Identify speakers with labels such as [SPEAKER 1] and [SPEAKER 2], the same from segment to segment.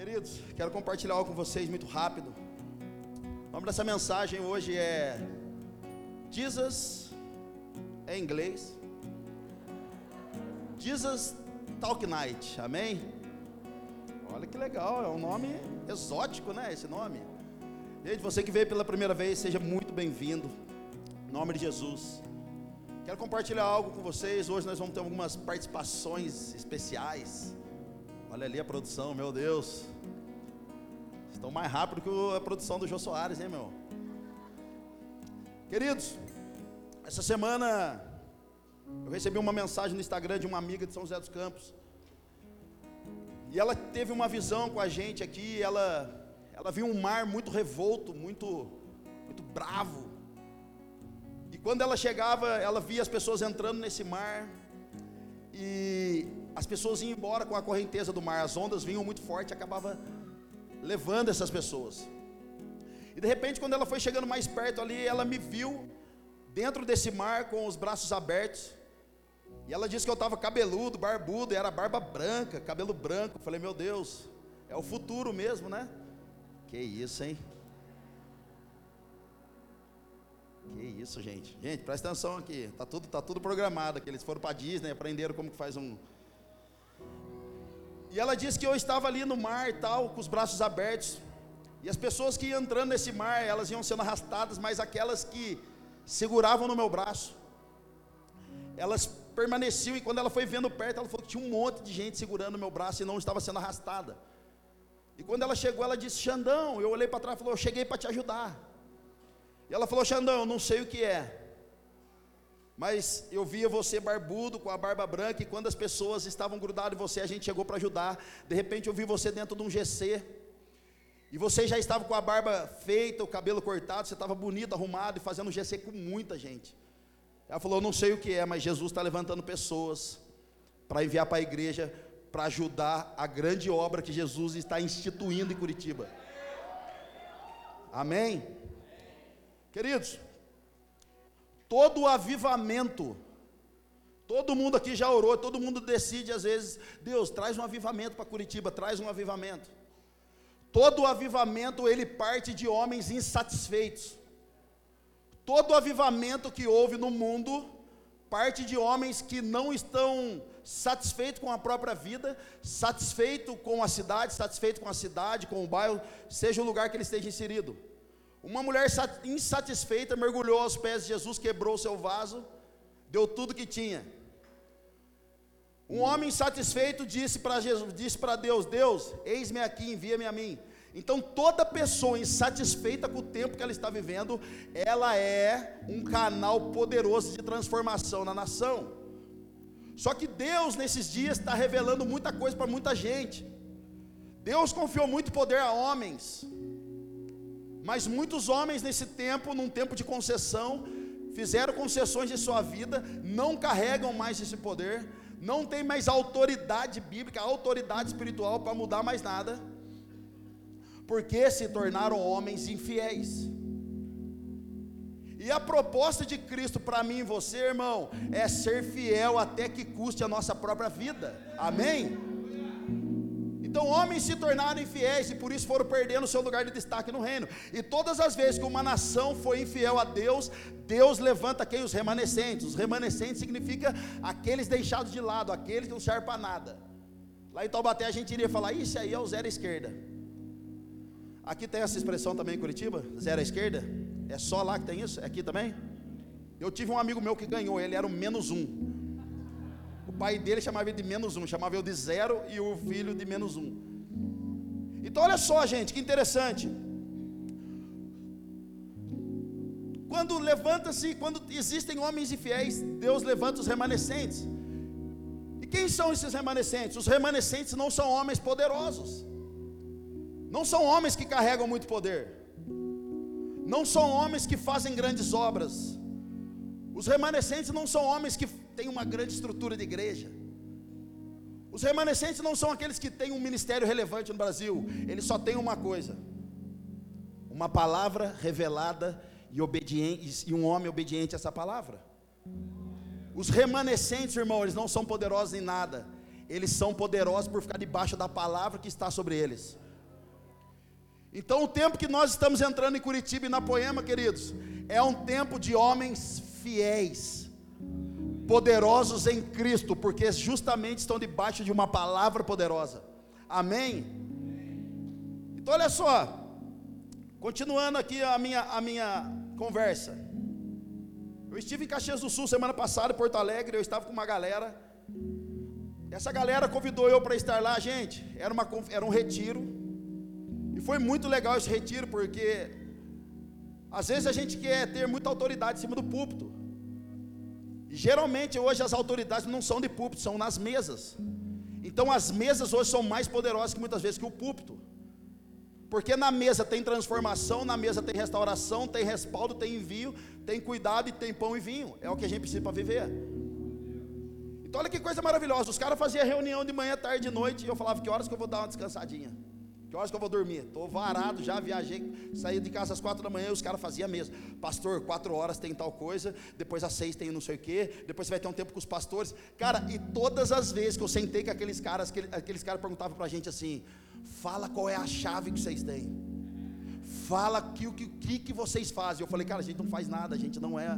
[SPEAKER 1] Queridos, quero compartilhar algo com vocês muito rápido. O nome dessa mensagem hoje é Jesus é em inglês. Jesus Talk Night. Amém? Olha que legal, é um nome exótico, né? Esse nome. Gente, você que veio pela primeira vez, seja muito bem-vindo. Em nome de Jesus. Quero compartilhar algo com vocês. Hoje nós vamos ter algumas participações especiais. Olha ali a produção, meu Deus. Estão mais rápido que a produção do Jô Soares, hein, meu? Queridos, essa semana eu recebi uma mensagem no Instagram de uma amiga de São José dos Campos. E ela teve uma visão com a gente aqui, ela ela viu um mar muito revolto, muito muito bravo. E quando ela chegava, ela via as pessoas entrando nesse mar e as pessoas iam embora com a correnteza do mar, as ondas vinham muito forte, acabava levando essas pessoas. E de repente, quando ela foi chegando mais perto ali, ela me viu dentro desse mar com os braços abertos. E ela disse que eu estava cabeludo, barbudo, e era barba branca, cabelo branco. Eu falei, meu Deus, é o futuro mesmo, né? Que isso, hein? Que isso, gente. Gente, presta atenção aqui. Tá tudo, tá tudo programado. Aqui. Eles foram para Disney, aprenderam como que faz um. E ela disse que eu estava ali no mar e tal, com os braços abertos. E as pessoas que iam entrando nesse mar, elas iam sendo arrastadas, mas aquelas que seguravam no meu braço, elas permaneciam, e quando ela foi vendo perto, ela falou que tinha um monte de gente segurando o meu braço e não estava sendo arrastada. E quando ela chegou, ela disse: Xandão, eu olhei para trás e falou: Eu cheguei para te ajudar. E ela falou: Xandão, eu não sei o que é, mas eu via você barbudo, com a barba branca, e quando as pessoas estavam grudadas em você, a gente chegou para ajudar. De repente eu vi você dentro de um GC, e você já estava com a barba feita, o cabelo cortado, você estava bonito, arrumado e fazendo GC com muita gente. Ela falou: não sei o que é, mas Jesus está levantando pessoas para enviar para a igreja, para ajudar a grande obra que Jesus está instituindo em Curitiba. Amém? Queridos, todo o avivamento, todo mundo aqui já orou, todo mundo decide às vezes, Deus, traz um avivamento para Curitiba, traz um avivamento. Todo avivamento ele parte de homens insatisfeitos. Todo avivamento que houve no mundo parte de homens que não estão satisfeitos com a própria vida, satisfeito com a cidade, satisfeito com a cidade, com o bairro, seja o lugar que ele esteja inserido. Uma mulher insatisfeita mergulhou aos pés de Jesus, quebrou seu vaso, deu tudo que tinha. Um homem insatisfeito disse para Jesus, disse para Deus: Deus, eis-me aqui, envia-me a mim. Então, toda pessoa insatisfeita com o tempo que ela está vivendo, ela é um canal poderoso de transformação na nação. Só que Deus, nesses dias, está revelando muita coisa para muita gente. Deus confiou muito poder a homens, mas muitos homens nesse tempo, num tempo de concessão, fizeram concessões de sua vida, não carregam mais esse poder, não tem mais autoridade bíblica, autoridade espiritual para mudar mais nada, porque se tornaram homens infiéis. E a proposta de Cristo para mim e você, irmão, é ser fiel até que custe a nossa própria vida. Amém? Então, homens se tornaram infiéis e por isso foram perdendo seu lugar de destaque no reino. E todas as vezes que uma nação foi infiel a Deus, Deus levanta quem? Os remanescentes. Os remanescentes significa aqueles deixados de lado, aqueles que não servem para nada. Lá em Taubaté a gente iria falar: Isso aí é o zero à esquerda. Aqui tem essa expressão também em Curitiba? Zero à esquerda? É só lá que tem isso? É aqui também? Eu tive um amigo meu que ganhou, ele era o menos um. Pai dele chamava ele de menos um, chamava eu de zero e o filho de menos um. Então olha só, gente, que interessante. Quando levanta-se, quando existem homens infiéis, Deus levanta os remanescentes. E quem são esses remanescentes? Os remanescentes não são homens poderosos. Não são homens que carregam muito poder. Não são homens que fazem grandes obras. Os remanescentes não são homens que têm uma grande estrutura de igreja. Os remanescentes não são aqueles que têm um ministério relevante no Brasil. Eles só têm uma coisa: uma palavra revelada e obediente e um homem obediente a essa palavra. Os remanescentes, irmão, eles não são poderosos em nada. Eles são poderosos por ficar debaixo da palavra que está sobre eles. Então, o tempo que nós estamos entrando em Curitiba e na Poema, queridos, é um tempo de homens fiéis, poderosos em Cristo, porque justamente estão debaixo de uma palavra poderosa. Amém? Então, olha só, continuando aqui a minha, a minha conversa. Eu estive em Caxias do Sul semana passada, em Porto Alegre, eu estava com uma galera. Essa galera convidou eu para estar lá, gente. Era, uma, era um retiro e foi muito legal esse retiro, porque às vezes a gente quer ter muita autoridade em cima do púlpito. Geralmente hoje as autoridades não são de púlpito, são nas mesas. Então as mesas hoje são mais poderosas que muitas vezes que o púlpito. Porque na mesa tem transformação, na mesa tem restauração, tem respaldo, tem envio, tem cuidado e tem pão e vinho. É o que a gente precisa para viver. Então olha que coisa maravilhosa. Os caras faziam reunião de manhã, tarde e noite. E eu falava, que horas que eu vou dar uma descansadinha? Que horas que eu vou dormir? Estou varado, já viajei, saí de casa às quatro da manhã e os caras faziam mesmo. Pastor, quatro horas tem tal coisa, depois às seis tem não sei o quê, depois você vai ter um tempo com os pastores. Cara, e todas as vezes que eu sentei com aqueles caras, aqueles, aqueles caras perguntavam para a gente assim: fala qual é a chave que vocês têm. Fala que, o que, que, que vocês fazem. Eu falei, cara, a gente não faz nada, a gente não é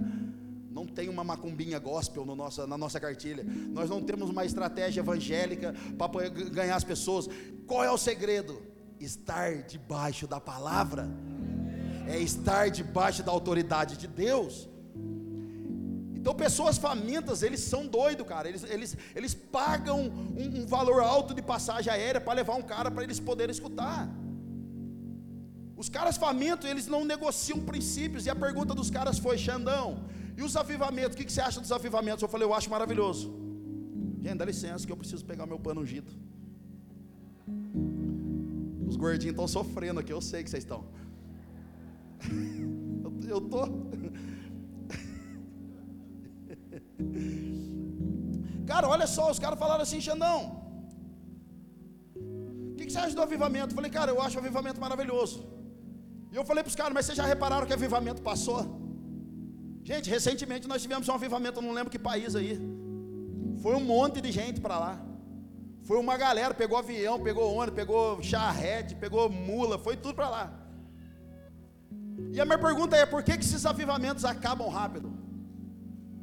[SPEAKER 1] não tem uma macumbinha gospel no na nossa cartilha. Nós não temos uma estratégia evangélica para ganhar as pessoas. Qual é o segredo? Estar debaixo da palavra, é estar debaixo da autoridade de Deus. Então, pessoas famintas, eles são doidos, cara. Eles, eles, eles pagam um, um valor alto de passagem aérea para levar um cara para eles poderem escutar. Os caras famintos, eles não negociam princípios. E a pergunta dos caras foi: Xandão, e os avivamentos? O que, que você acha dos avivamentos? Eu falei: Eu acho maravilhoso. Gente, dá licença que eu preciso pegar meu pano ungido. Os gordinhos estão sofrendo aqui, eu sei que vocês estão. Eu, estou. tô. Cara, olha só, os caras falaram assim, Xandão. O que, que você acha do avivamento? Eu falei, cara, eu acho o avivamento maravilhoso. E eu falei para os caras, mas vocês já repararam que avivamento passou? Gente, recentemente nós tivemos um avivamento, eu não lembro que país aí. Foi um monte de gente para lá. Foi uma galera, pegou avião, pegou ônibus, pegou charrete, pegou mula, foi tudo para lá. E a minha pergunta é: por que, que esses avivamentos acabam rápido?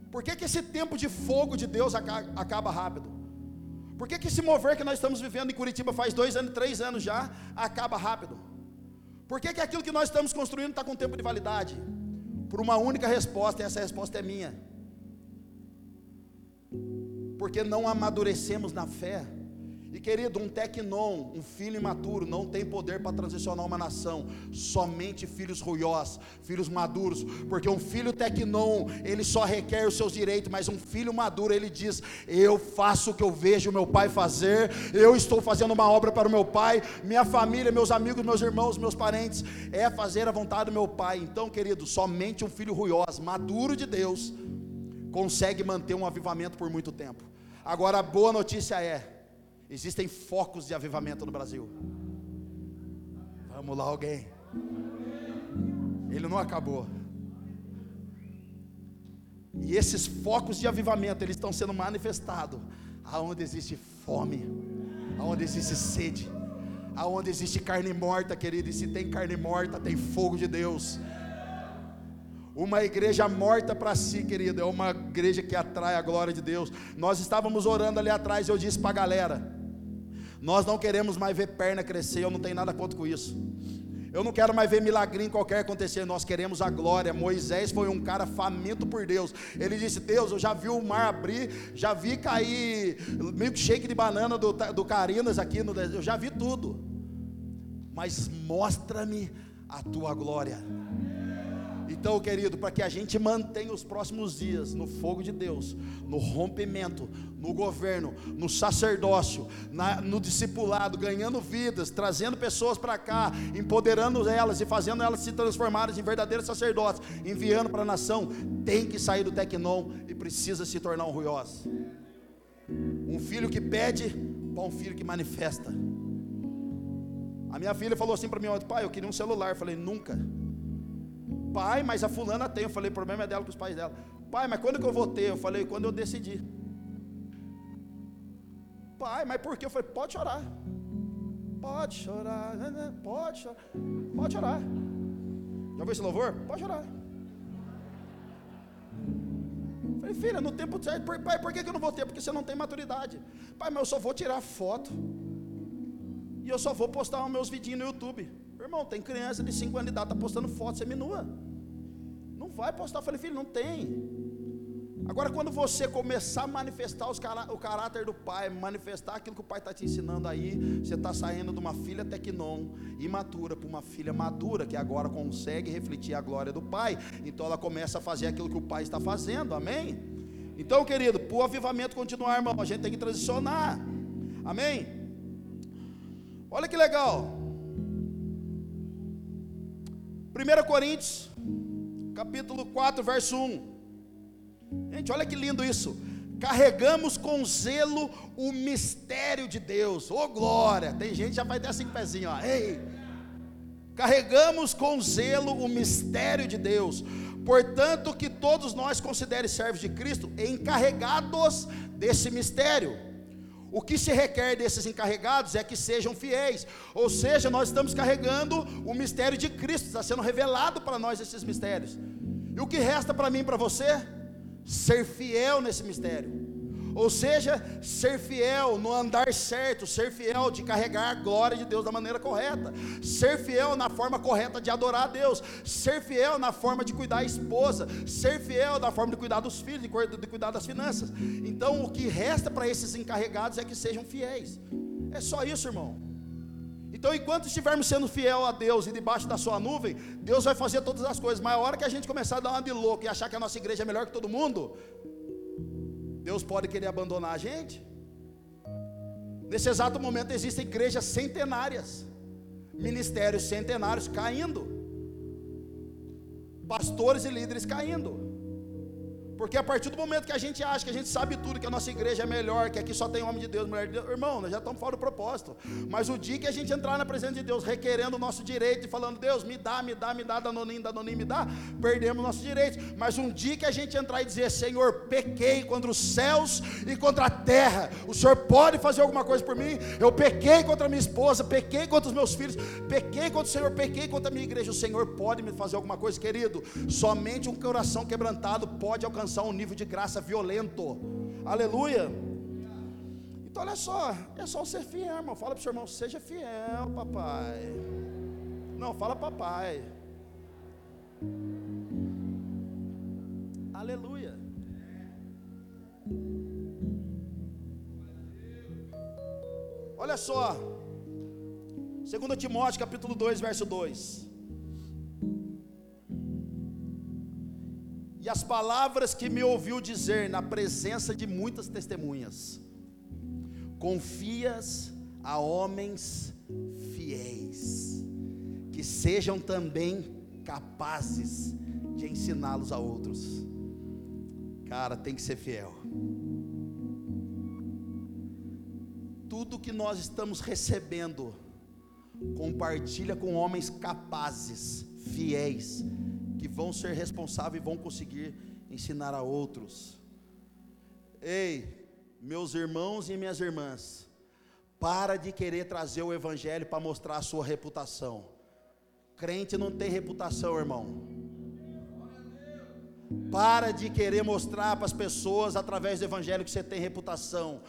[SPEAKER 1] Por que, que esse tempo de fogo de Deus acaba rápido? Por que, que esse mover que nós estamos vivendo em Curitiba faz dois anos, três anos já, acaba rápido? Por que, que aquilo que nós estamos construindo está com tempo de validade? Por uma única resposta, e essa resposta é minha. Porque não amadurecemos na fé. E querido, um tecnon, um filho imaturo, não tem poder para transicionar uma nação, somente filhos ruiós, filhos maduros, porque um filho tecnon, ele só requer os seus direitos, mas um filho maduro, ele diz: Eu faço o que eu vejo meu pai fazer, eu estou fazendo uma obra para o meu pai, minha família, meus amigos, meus irmãos, meus parentes, é fazer a vontade do meu pai. Então, querido, somente um filho ruiós, maduro de Deus, consegue manter um avivamento por muito tempo. Agora, a boa notícia é, Existem focos de avivamento no Brasil. Vamos lá, alguém. Ele não acabou. E esses focos de avivamento, eles estão sendo manifestados aonde existe fome, aonde existe sede, aonde existe carne morta, querido. E se tem carne morta, tem fogo de Deus. Uma igreja morta para si, querido, é uma igreja que atrai a glória de Deus. Nós estávamos orando ali atrás, eu disse para a galera: nós não queremos mais ver perna crescer, eu não tenho nada contra com isso. Eu não quero mais ver milagrinho qualquer acontecer, nós queremos a glória. Moisés foi um cara faminto por Deus. Ele disse: Deus, eu já vi o mar abrir, já vi cair milkshake de banana do, do Carinas aqui, no, eu já vi tudo. Mas mostra-me a tua glória. Então, querido, para que a gente mantenha os próximos dias no fogo de Deus, no rompimento, no governo, no sacerdócio, na, no discipulado, ganhando vidas, trazendo pessoas para cá, empoderando elas e fazendo elas se transformarem em verdadeiros sacerdotes, enviando para a nação, tem que sair do Tecnon e precisa se tornar um ruiós. Um filho que pede para um filho que manifesta. A minha filha falou assim para mim pai, eu queria um celular. Eu falei, nunca. Pai, mas a fulana tem. Eu falei, o problema é dela com os pais dela. Pai, mas quando que eu vou ter? Eu falei, quando eu decidi. Pai, mas por quê? Eu falei, pode chorar. Pode chorar, né, né, pode chorar, pode chorar. Já ouviu esse louvor? Pode chorar. Falei, filha, no tempo certo, pai, por que eu não vou ter? Porque você não tem maturidade. Pai, mas eu só vou tirar foto. E eu só vou postar os meus vidinhos no YouTube. Irmão, tem criança de 5 anos de idade, está postando foto semi-nua. Não vai postar. Eu falei, filho, não tem. Agora, quando você começar a manifestar cará o caráter do pai, manifestar aquilo que o pai está te ensinando aí, você está saindo de uma filha tecnon, imatura, para uma filha madura, que agora consegue refletir a glória do pai. Então ela começa a fazer aquilo que o pai está fazendo, amém? Então, querido, para o avivamento continuar, irmão, a gente tem que transicionar, amém? Olha que legal. 1 Coríntios, capítulo 4, verso 1. Gente, olha que lindo isso. Carregamos com zelo o mistério de Deus. Ô oh, glória! Tem gente que já vai ter assim pezinho, ó. Ei! Carregamos com zelo o mistério de Deus. Portanto, que todos nós considerem servos de Cristo encarregados desse mistério. O que se requer desses encarregados é que sejam fiéis, ou seja, nós estamos carregando o mistério de Cristo, está sendo revelado para nós esses mistérios. E o que resta para mim e para você? ser fiel nesse mistério. Ou seja, ser fiel no andar certo, ser fiel de carregar a glória de Deus da maneira correta, ser fiel na forma correta de adorar a Deus, ser fiel na forma de cuidar da esposa, ser fiel na forma de cuidar dos filhos, de cuidar das finanças. Então, o que resta para esses encarregados é que sejam fiéis. É só isso, irmão. Então, enquanto estivermos sendo fiel a Deus e debaixo da sua nuvem, Deus vai fazer todas as coisas. Mas a hora que a gente começar a dar uma de louco e achar que a nossa igreja é melhor que todo mundo, Deus pode querer abandonar a gente. Nesse exato momento existem igrejas centenárias, ministérios centenários caindo, pastores e líderes caindo. Porque a partir do momento que a gente acha que a gente sabe tudo, que a nossa igreja é melhor, que aqui só tem homem de Deus, mulher de Deus, irmão, nós já estamos fora do propósito. Mas o dia que a gente entrar na presença de Deus, requerendo o nosso direito e falando, Deus, me dá, me dá, me dá, danoninho, danoninho, me dá, perdemos nossos direitos. Mas um dia que a gente entrar e dizer, Senhor, pequei contra os céus e contra a terra, o Senhor pode fazer alguma coisa por mim? Eu pequei contra a minha esposa, pequei contra os meus filhos, pequei contra o Senhor, pequei contra a minha igreja. O Senhor pode me fazer alguma coisa, querido? Somente um coração quebrantado pode alcançar alcançar um nível de graça violento. Aleluia. Então olha só, é só ser fiel, irmão. Fala para o seu irmão, seja fiel, papai. Não, fala papai. Aleluia. Olha só. 2 Timóteo capítulo 2, verso 2. E as palavras que me ouviu dizer na presença de muitas testemunhas, confias a homens fiéis, que sejam também capazes de ensiná-los a outros. Cara, tem que ser fiel. Tudo que nós estamos recebendo, compartilha com homens capazes, fiéis, que vão ser responsáveis e vão conseguir ensinar a outros. Ei, meus irmãos e minhas irmãs, para de querer trazer o evangelho para mostrar a sua reputação. Crente não tem reputação, irmão. Para de querer mostrar para as pessoas através do evangelho que você tem reputação.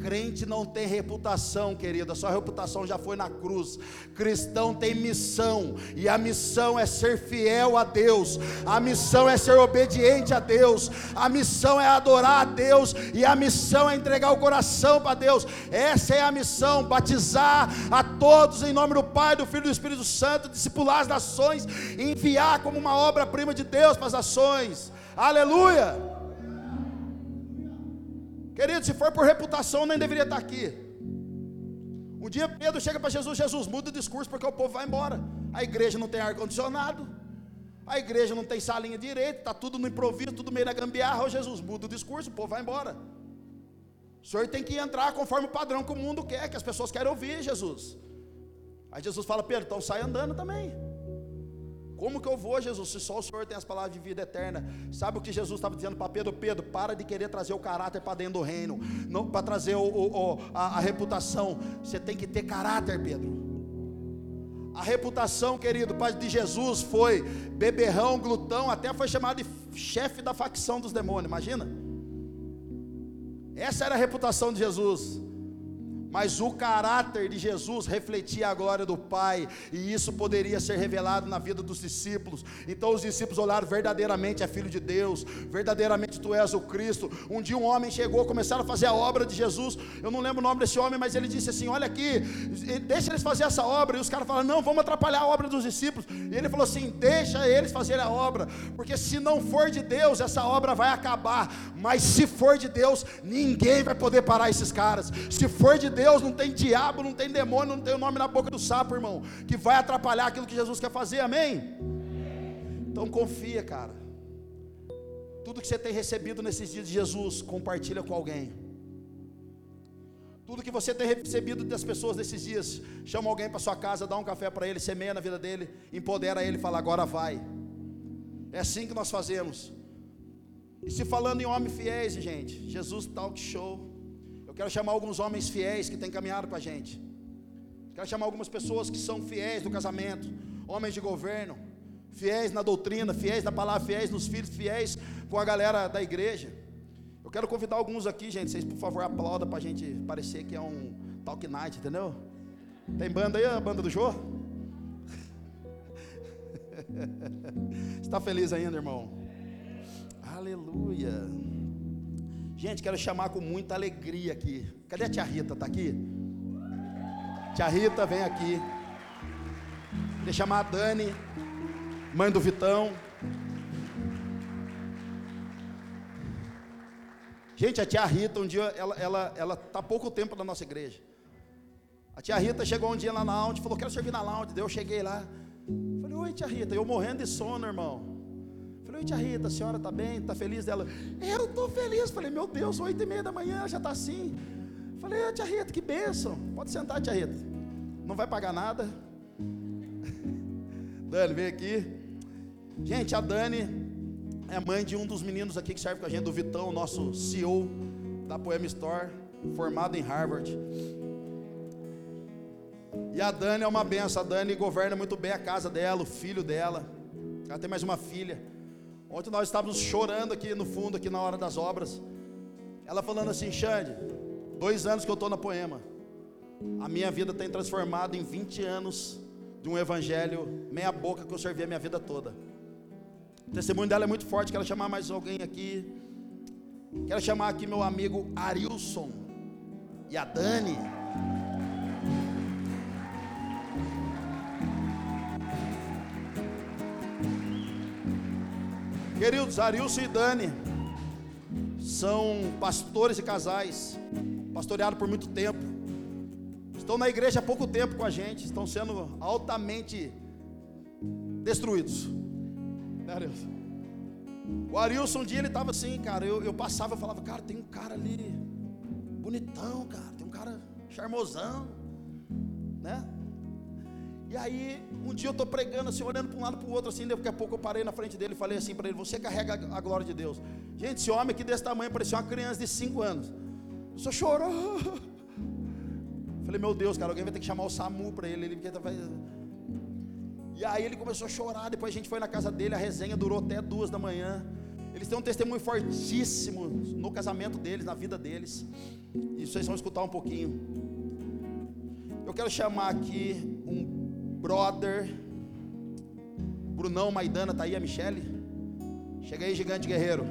[SPEAKER 1] Crente não tem reputação, querida. Sua reputação já foi na cruz. Cristão tem missão, e a missão é ser fiel a Deus. A missão é ser obediente a Deus. A missão é adorar a Deus e a missão é entregar o coração para Deus. Essa é a missão, batizar a todos em nome do Pai, do Filho e do Espírito Santo, discipular as nações, enviar como uma obra-prima de Deus para as nações. Aleluia. Querido, se for por reputação, nem deveria estar aqui. Um dia Pedro chega para Jesus, Jesus muda o discurso porque o povo vai embora. A igreja não tem ar-condicionado, a igreja não tem salinha direito, está tudo no improviso, tudo meio na gambiarra. Ô Jesus, muda o discurso, o povo vai embora. O senhor tem que entrar conforme o padrão que o mundo quer, que as pessoas querem ouvir, Jesus. Aí Jesus fala, Pedro, então sai andando também. Como que eu vou, Jesus, se só o Senhor tem as palavras de vida eterna? Sabe o que Jesus estava dizendo para Pedro? Pedro, para de querer trazer o caráter para dentro do reino, não para trazer o, o, a, a reputação. Você tem que ter caráter, Pedro. A reputação, querido, de Jesus foi beberrão, glutão, até foi chamado de chefe da facção dos demônios, imagina? Essa era a reputação de Jesus mas o caráter de Jesus refletia a glória do Pai, e isso poderia ser revelado na vida dos discípulos. Então os discípulos olharam verdadeiramente é filho de Deus, verdadeiramente tu és o Cristo. Um dia um homem chegou, começaram a fazer a obra de Jesus. Eu não lembro o nome desse homem, mas ele disse assim: Olha aqui, deixa eles fazer essa obra. E os caras falaram: Não, vamos atrapalhar a obra dos discípulos. E ele falou assim: Deixa eles fazerem a obra, porque se não for de Deus, essa obra vai acabar. Mas se for de Deus, ninguém vai poder parar esses caras. Se for de Deus, Deus, não tem diabo, não tem demônio, não tem o nome na boca do sapo, irmão, que vai atrapalhar aquilo que Jesus quer fazer, amém? Então confia, cara. Tudo que você tem recebido nesses dias de Jesus, compartilha com alguém. Tudo que você tem recebido das pessoas nesses dias, chama alguém para sua casa, dá um café para ele, semeia na vida dele, empodera ele, fala agora vai. É assim que nós fazemos. E se falando em homens fiéis, gente, Jesus Talk Show eu quero chamar alguns homens fiéis que têm caminhado com a gente. Quero chamar algumas pessoas que são fiéis no casamento, homens de governo, fiéis na doutrina, fiéis na palavra, fiéis nos filhos, fiéis com a galera da igreja. Eu quero convidar alguns aqui, gente. Vocês, por favor, aplaudam para a gente parecer que é um talk night, entendeu? Tem banda aí, a banda do Jô? Está feliz ainda, irmão? Aleluia. Gente, quero chamar com muita alegria aqui. Cadê a tia Rita? Está aqui? Tia Rita, vem aqui. Queria chamar a Dani, mãe do Vitão. Gente, a tia Rita, um dia, ela está ela, ela tá há pouco tempo na nossa igreja. A tia Rita chegou um dia lá na lounge, falou, quero servir na lounge. Daí eu cheguei lá. Falei, oi tia Rita, eu morrendo de sono, irmão. Falei, tia Rita, a senhora está bem? Está feliz dela? Eu estou feliz. Falei, meu Deus, oito e meia da manhã já está assim. Falei, tia Rita, que bênção. Pode sentar, tia Rita. Não vai pagar nada. Dani, vem aqui. Gente, a Dani é mãe de um dos meninos aqui que serve com a gente, do Vitão, nosso CEO da Poema Store, formado em Harvard. E a Dani é uma benção. A Dani governa muito bem a casa dela, o filho dela. Ela tem mais uma filha. Ontem nós estávamos chorando aqui no fundo, aqui na hora das obras. Ela falando assim, Xande, dois anos que eu estou na poema. A minha vida tem transformado em 20 anos de um evangelho meia boca que eu servi a minha vida toda. O testemunho dela é muito forte. Quero chamar mais alguém aqui. Quero chamar aqui meu amigo Arilson e a Dani. Queridos, Arilson e Dani são pastores e casais, pastoreados por muito tempo. Estão na igreja há pouco tempo com a gente, estão sendo altamente destruídos. Né? O Arilson, um dia ele estava assim, cara. Eu, eu passava e falava, cara, tem um cara ali, bonitão, cara, tem um cara charmosão, né? E aí, um dia eu estou pregando assim, olhando para um lado para o outro, assim, daqui a pouco eu parei na frente dele e falei assim para ele: Você carrega a glória de Deus. Gente, esse homem aqui desse tamanho parecia uma criança de 5 anos. Só chorou. Falei, meu Deus, cara, alguém vai ter que chamar o SAMU para ele. ele e aí ele começou a chorar. Depois a gente foi na casa dele, a resenha durou até duas da manhã. Eles têm um testemunho fortíssimo no casamento deles, na vida deles. E vocês vão escutar um pouquinho. Eu quero chamar aqui brother. Brunão Maidana, tá aí a Michele? Chega aí, gigante guerreiro.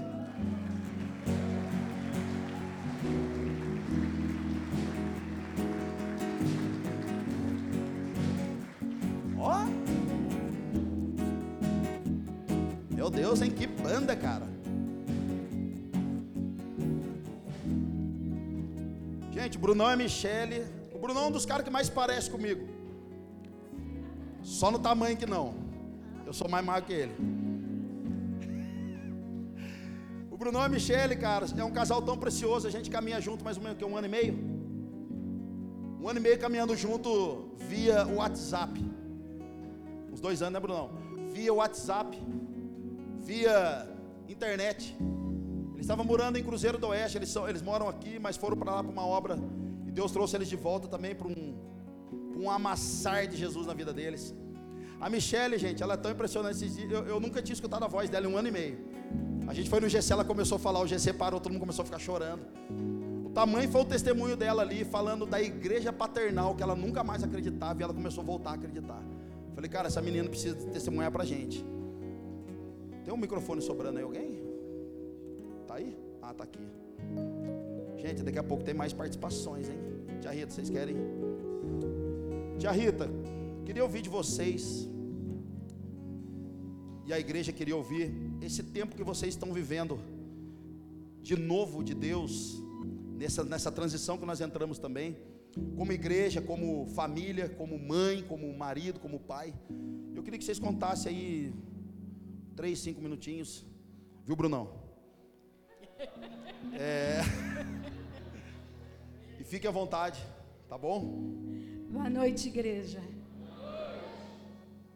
[SPEAKER 1] Ó. Meu Deus, hein? Que banda, cara. Gente, Brunão e Michele. O Brunão é um dos caras que mais parece comigo. Só no tamanho que não. Eu sou mais magro que ele. O Brunão e a Michele, cara, é um casal tão precioso. A gente caminha junto mais ou menos um ano e meio. Um ano e meio caminhando junto via WhatsApp. Uns dois anos, né, Brunão? Via WhatsApp, via internet. Eles estavam morando em Cruzeiro do Oeste. Eles, são, eles moram aqui, mas foram para lá para uma obra. E Deus trouxe eles de volta também para um um amassar de Jesus na vida deles. A Michelle, gente, ela é tão impressionante. Eu, eu nunca tinha escutado a voz dela em um ano e meio. A gente foi no GC, ela começou a falar, o GC parou, todo mundo começou a ficar chorando. O tamanho foi o testemunho dela ali, falando da igreja paternal, que ela nunca mais acreditava, e ela começou a voltar a acreditar. Falei, cara, essa menina precisa testemunhar pra gente. Tem um microfone sobrando aí, alguém? Tá aí? Ah, tá aqui. Gente, daqui a pouco tem mais participações, hein? Tia Rita, vocês querem? Tia Rita, queria ouvir de vocês. E a igreja queria ouvir esse tempo que vocês estão vivendo de novo de Deus, nessa, nessa transição que nós entramos também, como igreja, como família, como mãe, como marido, como pai. Eu queria que vocês contassem aí três, cinco minutinhos, viu, Brunão? É... e fique à vontade, tá bom?
[SPEAKER 2] Boa noite, igreja.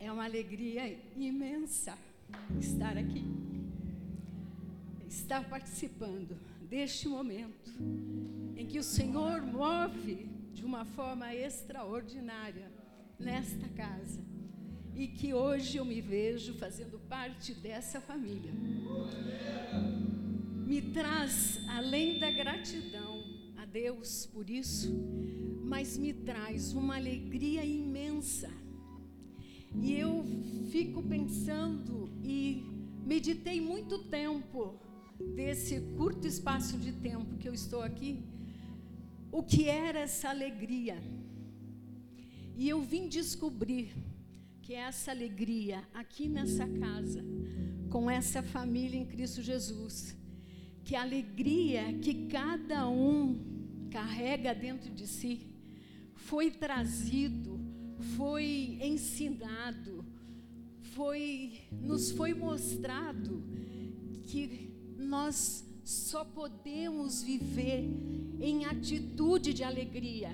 [SPEAKER 2] É uma alegria imensa estar aqui, estar participando deste momento em que o Senhor move de uma forma extraordinária nesta casa e que hoje eu me vejo fazendo parte dessa família. Me traz, além da gratidão a Deus por isso, mas me traz uma alegria imensa. E eu fico pensando e meditei muito tempo desse curto espaço de tempo que eu estou aqui, o que era essa alegria. E eu vim descobrir que essa alegria aqui nessa casa, com essa família em Cristo Jesus, que a alegria que cada um carrega dentro de si, foi trazido, foi ensinado, foi nos foi mostrado que nós só podemos viver em atitude de alegria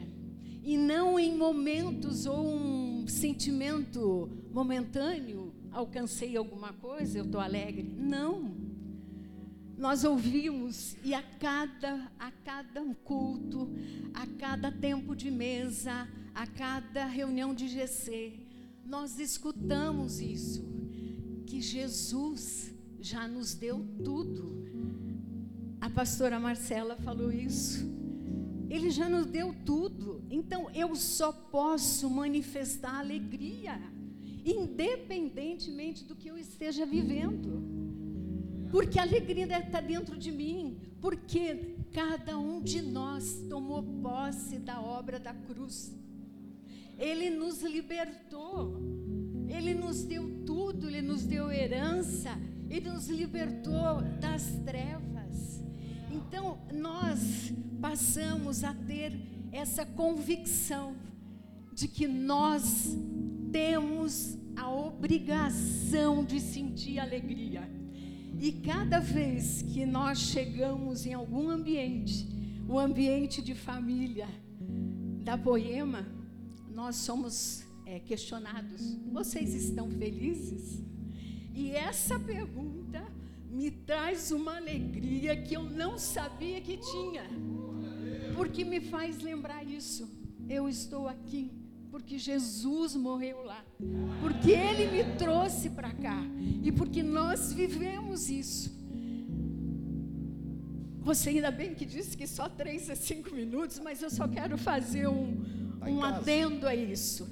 [SPEAKER 2] e não em momentos ou um sentimento momentâneo, alcancei alguma coisa, eu estou alegre. Não. Nós ouvimos e a cada, a cada culto, a cada tempo de mesa, a cada reunião de GC, nós escutamos isso, que Jesus já nos deu tudo. A pastora Marcela falou isso. Ele já nos deu tudo. Então eu só posso manifestar alegria, independentemente do que eu esteja vivendo. Porque a alegria está dentro de mim. Porque cada um de nós tomou posse da obra da cruz. Ele nos libertou. Ele nos deu tudo, ele nos deu herança, ele nos libertou das trevas. Então, nós passamos a ter essa convicção de que nós temos a obrigação de sentir alegria. E cada vez que nós chegamos em algum ambiente, o ambiente de família da Poema, nós somos é, questionados: vocês estão felizes? E essa pergunta me traz uma alegria que eu não sabia que tinha porque me faz lembrar isso. Eu estou aqui porque Jesus morreu lá, porque Ele me trouxe para cá e porque nós vivemos isso. Você ainda bem que disse que só três a cinco minutos, mas eu só quero fazer um, tá um adendo a isso.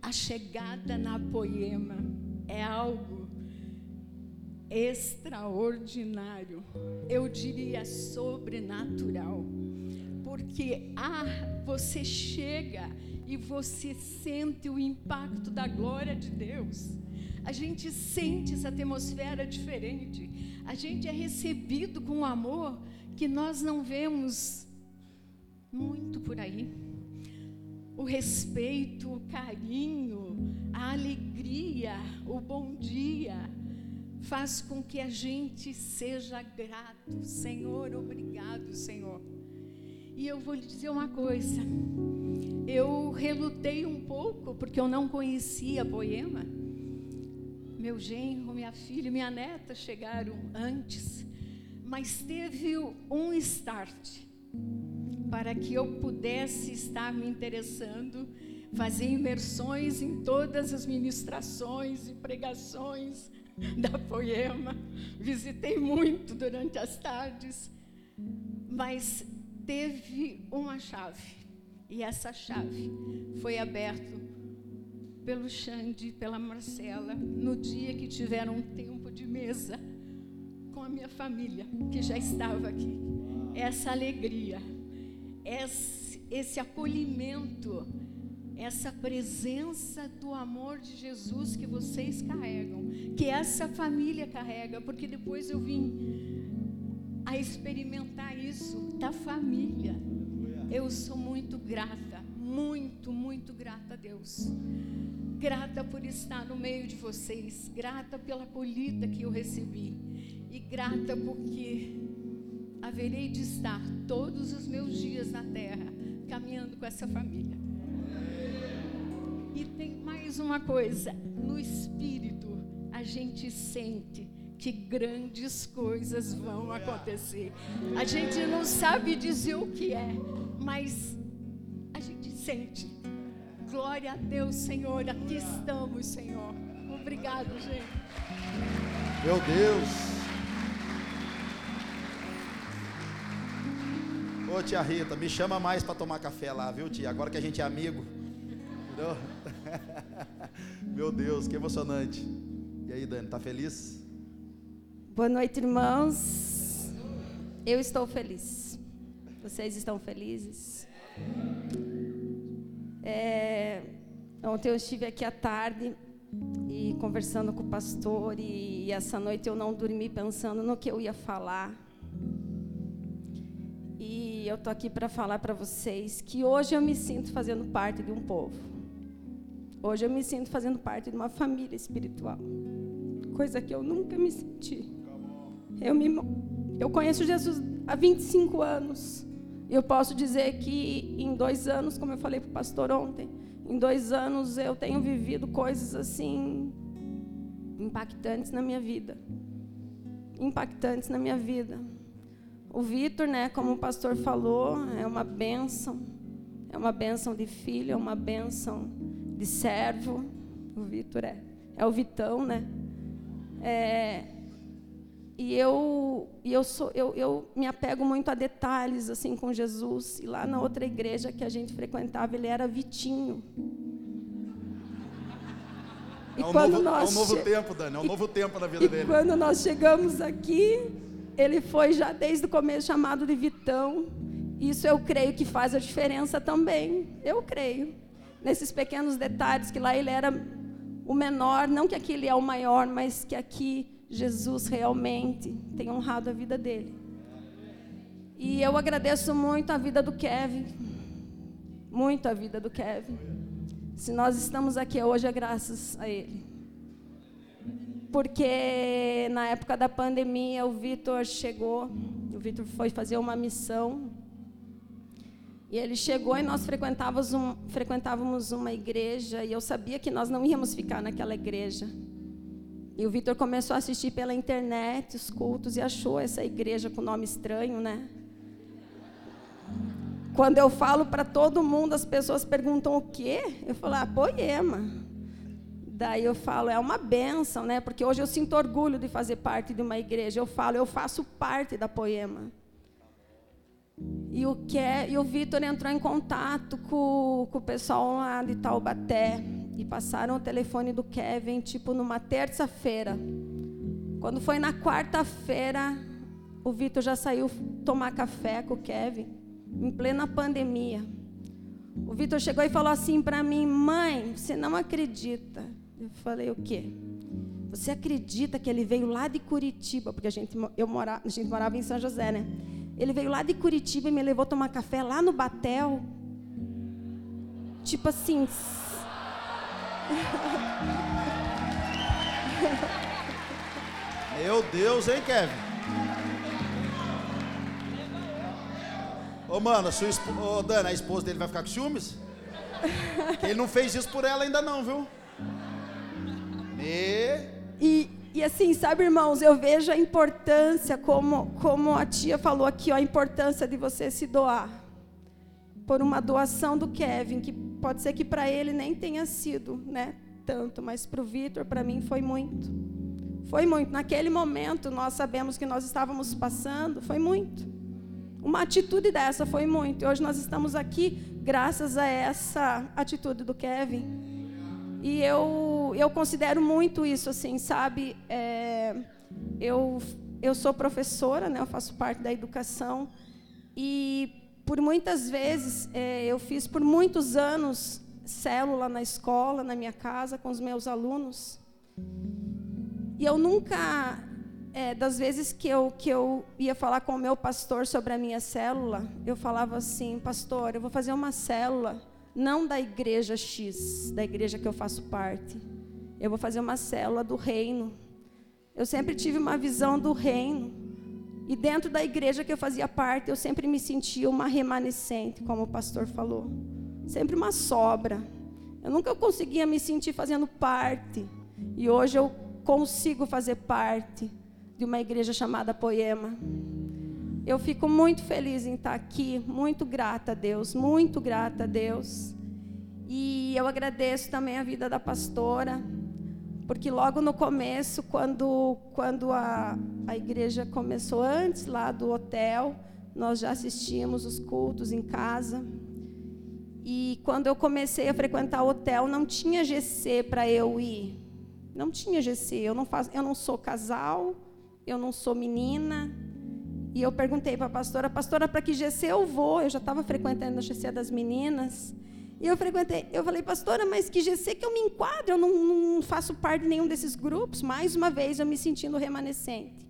[SPEAKER 2] A chegada na poema é algo extraordinário, eu diria sobrenatural, porque ah, você chega e você sente o impacto da glória de Deus. A gente sente essa atmosfera diferente. A gente é recebido com um amor que nós não vemos muito por aí. O respeito, o carinho, a alegria, o bom dia faz com que a gente seja grato. Senhor, obrigado, Senhor. E eu vou lhe dizer uma coisa. Eu relutei um pouco porque eu não conhecia Poema. Meu genro, minha filha minha neta chegaram antes, mas teve um start. Para que eu pudesse estar me interessando, fazer imersões em todas as ministrações e pregações da Poema. Visitei muito durante as tardes, mas teve uma chave. E essa chave foi aberta pelo Xande, pela Marcela, no dia que tiveram um tempo de mesa com a minha família, que já estava aqui. Essa alegria, esse, esse acolhimento, essa presença do amor de Jesus que vocês carregam, que essa família carrega, porque depois eu vim a experimentar isso da família. Eu sou muito grata, muito, muito grata a Deus. Grata por estar no meio de vocês, grata pela acolhida que eu recebi e grata porque haverei de estar todos os meus dias na terra caminhando com essa família. E tem mais uma coisa: no espírito a gente sente que grandes coisas vão acontecer. A gente não sabe dizer o que é, mas a gente sente. Glória a Deus, Senhor. Aqui estamos, Senhor. Obrigado, gente.
[SPEAKER 1] Meu Deus. Ô tia Rita, me chama mais para tomar café lá, viu tia? Agora que a gente é amigo. Entendeu? Meu Deus, que emocionante. E aí, Dani, tá feliz?
[SPEAKER 3] Boa noite, irmãos. Eu estou feliz. Vocês estão felizes? É, ontem eu estive aqui à tarde e conversando com o pastor e, e essa noite eu não dormi pensando no que eu ia falar. E eu tô aqui para falar para vocês que hoje eu me sinto fazendo parte de um povo. Hoje eu me sinto fazendo parte de uma família espiritual. Coisa que eu nunca me senti. Eu, me, eu conheço Jesus há 25 anos. E eu posso dizer que em dois anos, como eu falei para o pastor ontem, em dois anos eu tenho vivido coisas assim impactantes na minha vida. Impactantes na minha vida. O Vitor, né, como o pastor falou, é uma bênção. É uma bênção de filho, é uma bênção de servo. O Vitor é, é o Vitão, né? É, e eu, e eu, sou, eu, eu me apego muito a detalhes assim com Jesus. E lá na outra igreja que a gente frequentava, ele era Vitinho.
[SPEAKER 1] E é um quando novo, nós é um novo tempo, Dani, é um e, novo tempo na vida
[SPEAKER 3] e
[SPEAKER 1] dele.
[SPEAKER 3] Quando nós chegamos aqui, ele foi já desde o começo chamado de Vitão. Isso eu creio que faz a diferença também. Eu creio. Nesses pequenos detalhes, que lá ele era o menor, não que aqui ele é o maior, mas que aqui Jesus realmente tem honrado a vida dele. E eu agradeço muito a vida do Kevin. Muito a vida do Kevin. Se nós estamos aqui hoje é graças a ele porque na época da pandemia o Vitor chegou, o Vitor foi fazer uma missão. E ele chegou e nós frequentávamos, um, frequentávamos uma igreja e eu sabia que nós não íamos ficar naquela igreja. E o Vitor começou a assistir pela internet os cultos e achou essa igreja com nome estranho, né? Quando eu falo para todo mundo, as pessoas perguntam o quê? Eu falo, ah, poema. Daí eu falo, é uma benção, né? Porque hoje eu sinto orgulho de fazer parte de uma igreja. Eu falo, eu faço parte da Poema. E o, que é, e o Vitor entrou em contato com, com o pessoal lá de Taubaté. E passaram o telefone do Kevin, tipo, numa terça-feira. Quando foi na quarta-feira, o Vitor já saiu tomar café com o Kevin, em plena pandemia. O Vitor chegou e falou assim para mim: Mãe, você não acredita. Eu falei, o quê? Você acredita que ele veio lá de Curitiba, porque a gente, eu mora, a gente morava em São José, né? Ele veio lá de Curitiba e me levou a tomar café lá no Batel. Tipo assim.
[SPEAKER 1] Meu Deus, hein, Kevin? Ô, mano, sua esp... Ô, Dana, a esposa dele vai ficar com ciúmes? ele não fez isso por ela ainda não, viu?
[SPEAKER 3] E... e... Assim, sabe, irmãos, eu vejo a importância, como, como a tia falou aqui, ó, a importância de você se doar. por uma doação do Kevin, que pode ser que para ele nem tenha sido, né, tanto, mas para o Vitor, para mim foi muito. Foi muito. Naquele momento, nós sabemos que nós estávamos passando, foi muito. Uma atitude dessa foi muito. E hoje nós estamos aqui graças a essa atitude do Kevin. E eu, eu considero muito isso, assim, sabe? É, eu, eu sou professora, né? Eu faço parte da educação. E por muitas vezes, é, eu fiz por muitos anos célula na escola, na minha casa, com os meus alunos. E eu nunca, é, das vezes que eu, que eu ia falar com o meu pastor sobre a minha célula, eu falava assim, pastor, eu vou fazer uma célula, não da igreja X, da igreja que eu faço parte. Eu vou fazer uma célula do reino. Eu sempre tive uma visão do reino. E dentro da igreja que eu fazia parte, eu sempre me sentia uma remanescente, como o pastor falou. Sempre uma sobra. Eu nunca conseguia me sentir fazendo parte. E hoje eu consigo fazer parte de uma igreja chamada Poema. Eu fico muito feliz em estar aqui, muito grata a Deus, muito grata a Deus. E eu agradeço também a vida da pastora, porque logo no começo, quando, quando a, a igreja começou antes lá do hotel, nós já assistíamos os cultos em casa. E quando eu comecei a frequentar o hotel, não tinha GC para eu ir. Não tinha GC. Eu não, faço, eu não sou casal, eu não sou menina. E eu perguntei para a pastora, pastora, para que GC eu vou? Eu já estava frequentando a GC das meninas. E eu frequentei, eu falei, pastora, mas que GC que eu me enquadro? Eu não, não faço parte de nenhum desses grupos. Mais uma vez, eu me sentindo remanescente.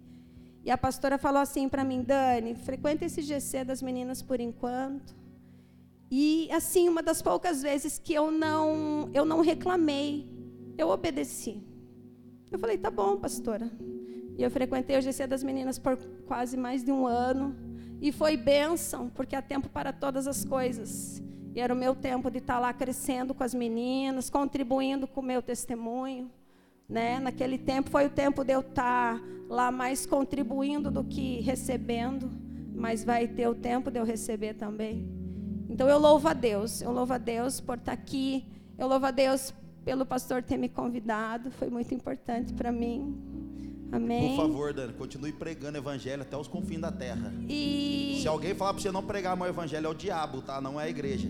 [SPEAKER 3] E a pastora falou assim para mim, Dani, frequenta esse GC das meninas por enquanto. E assim, uma das poucas vezes que eu não, eu não reclamei, eu obedeci. Eu falei, tá bom, pastora. E eu frequentei o GC das meninas por quase mais de um ano. E foi bênção, porque há tempo para todas as coisas. E era o meu tempo de estar lá crescendo com as meninas, contribuindo com o meu testemunho. Né? Naquele tempo foi o tempo de eu estar lá mais contribuindo do que recebendo. Mas vai ter o tempo de eu receber também. Então eu louvo a Deus. Eu louvo a Deus por estar aqui. Eu louvo a Deus pelo pastor ter me convidado, foi muito importante para mim. Amém.
[SPEAKER 1] Por favor, Dani, continue pregando o evangelho até os confins da terra.
[SPEAKER 3] E...
[SPEAKER 1] Se alguém falar para você não pregar mais o evangelho, é o diabo, tá? Não é a igreja.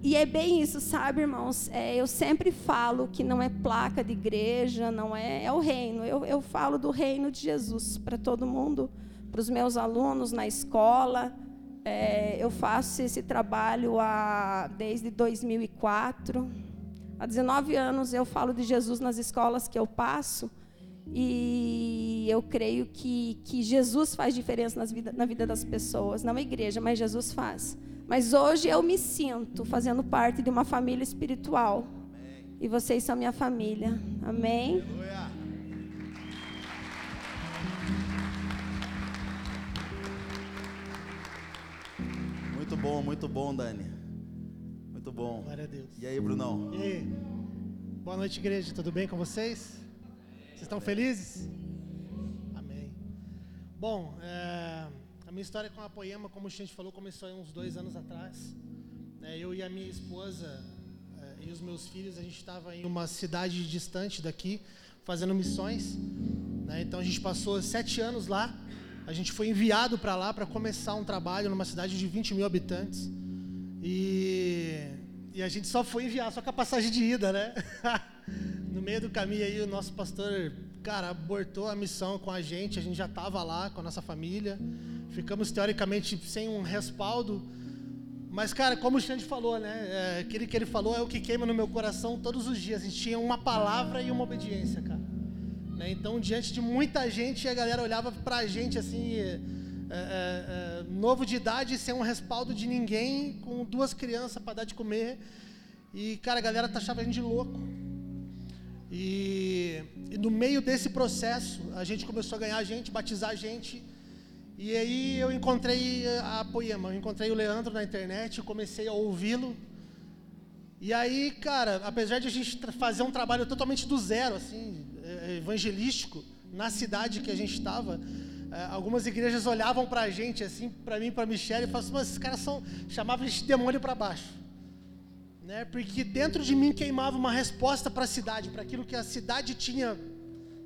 [SPEAKER 3] E é bem isso, sabe, irmãos? É, eu sempre falo que não é placa de igreja, não é, é o reino. Eu, eu falo do reino de Jesus para todo mundo, para os meus alunos na escola. É, eu faço esse trabalho há, desde 2004. Há 19 anos eu falo de Jesus nas escolas que eu passo e eu creio que, que Jesus faz diferença nas vida, na vida das pessoas, não a igreja, mas Jesus faz. Mas hoje eu me sinto fazendo parte de uma família espiritual. Amém. E vocês são minha família. Amém? Aleluia.
[SPEAKER 1] Muito bom, muito bom, Dani. Muito bom.
[SPEAKER 4] Glória a Deus.
[SPEAKER 1] E aí, Brunão?
[SPEAKER 4] E aí? Boa noite, igreja. Tudo bem com vocês? Estão felizes? Amém. Bom, é, a minha história com a Poema, como o gente falou, começou uns dois anos atrás. É, eu e a minha esposa é, e os meus filhos, a gente estava em uma cidade distante daqui, fazendo missões. Né? Então a gente passou sete anos lá. A gente foi enviado para lá para começar um trabalho numa cidade de 20 mil habitantes. E e a gente só foi enviar, só com a passagem de ida, né? no meio do caminho aí, o nosso pastor, cara, abortou a missão com a gente, a gente já estava lá com a nossa família. Ficamos, teoricamente, sem um respaldo. Mas, cara, como o Xande falou, né? É, aquele que ele falou é o que queima no meu coração todos os dias. A gente tinha uma palavra e uma obediência, cara. Né? Então, diante de muita gente, a galera olhava pra gente assim é, é, é, novo de idade sem um respaldo de ninguém, com duas crianças para dar de comer. E, cara, a galera achava a gente louco. E, e, no meio desse processo, a gente começou a ganhar gente, batizar gente. E aí eu encontrei a Poema, eu encontrei o Leandro na internet, comecei a ouvi-lo. E aí, cara, apesar de a gente fazer um trabalho totalmente do zero, assim, é, evangelístico, na cidade que a gente estava, é, algumas igrejas olhavam para a gente, assim, para mim, para Michelle, e falavam assim, mas esses caras são, chamavam de demônio para baixo. Né? Porque dentro de mim queimava uma resposta para a cidade, para aquilo que a cidade tinha,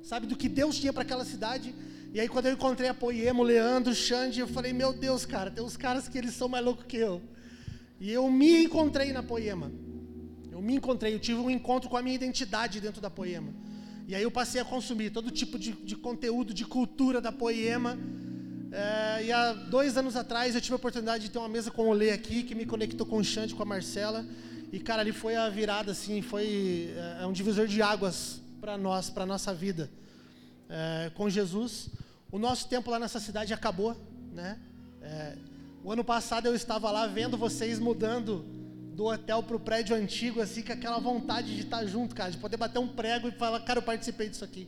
[SPEAKER 4] sabe, do que Deus tinha para aquela cidade. E aí quando eu encontrei a Poema, o Leandro, Xande, eu falei, meu Deus, cara, tem uns caras que eles são mais loucos que eu. E eu me encontrei na Poema. Eu me encontrei, eu tive um encontro com a minha identidade dentro da Poema. E aí eu passei a consumir todo tipo de, de conteúdo, de cultura da Poema. É, e há dois anos atrás eu tive a oportunidade de ter uma mesa com o Lê aqui, que me conectou com o Xande, com a Marcela. E, cara, ali foi a virada, assim, foi é, é um divisor de águas para nós, para nossa vida é, com Jesus. O nosso tempo lá nessa cidade acabou, né? É, o ano passado eu estava lá vendo vocês mudando do hotel para o prédio antigo, assim, com aquela vontade de estar junto, cara, de poder bater um prego e falar, cara, eu participei disso aqui.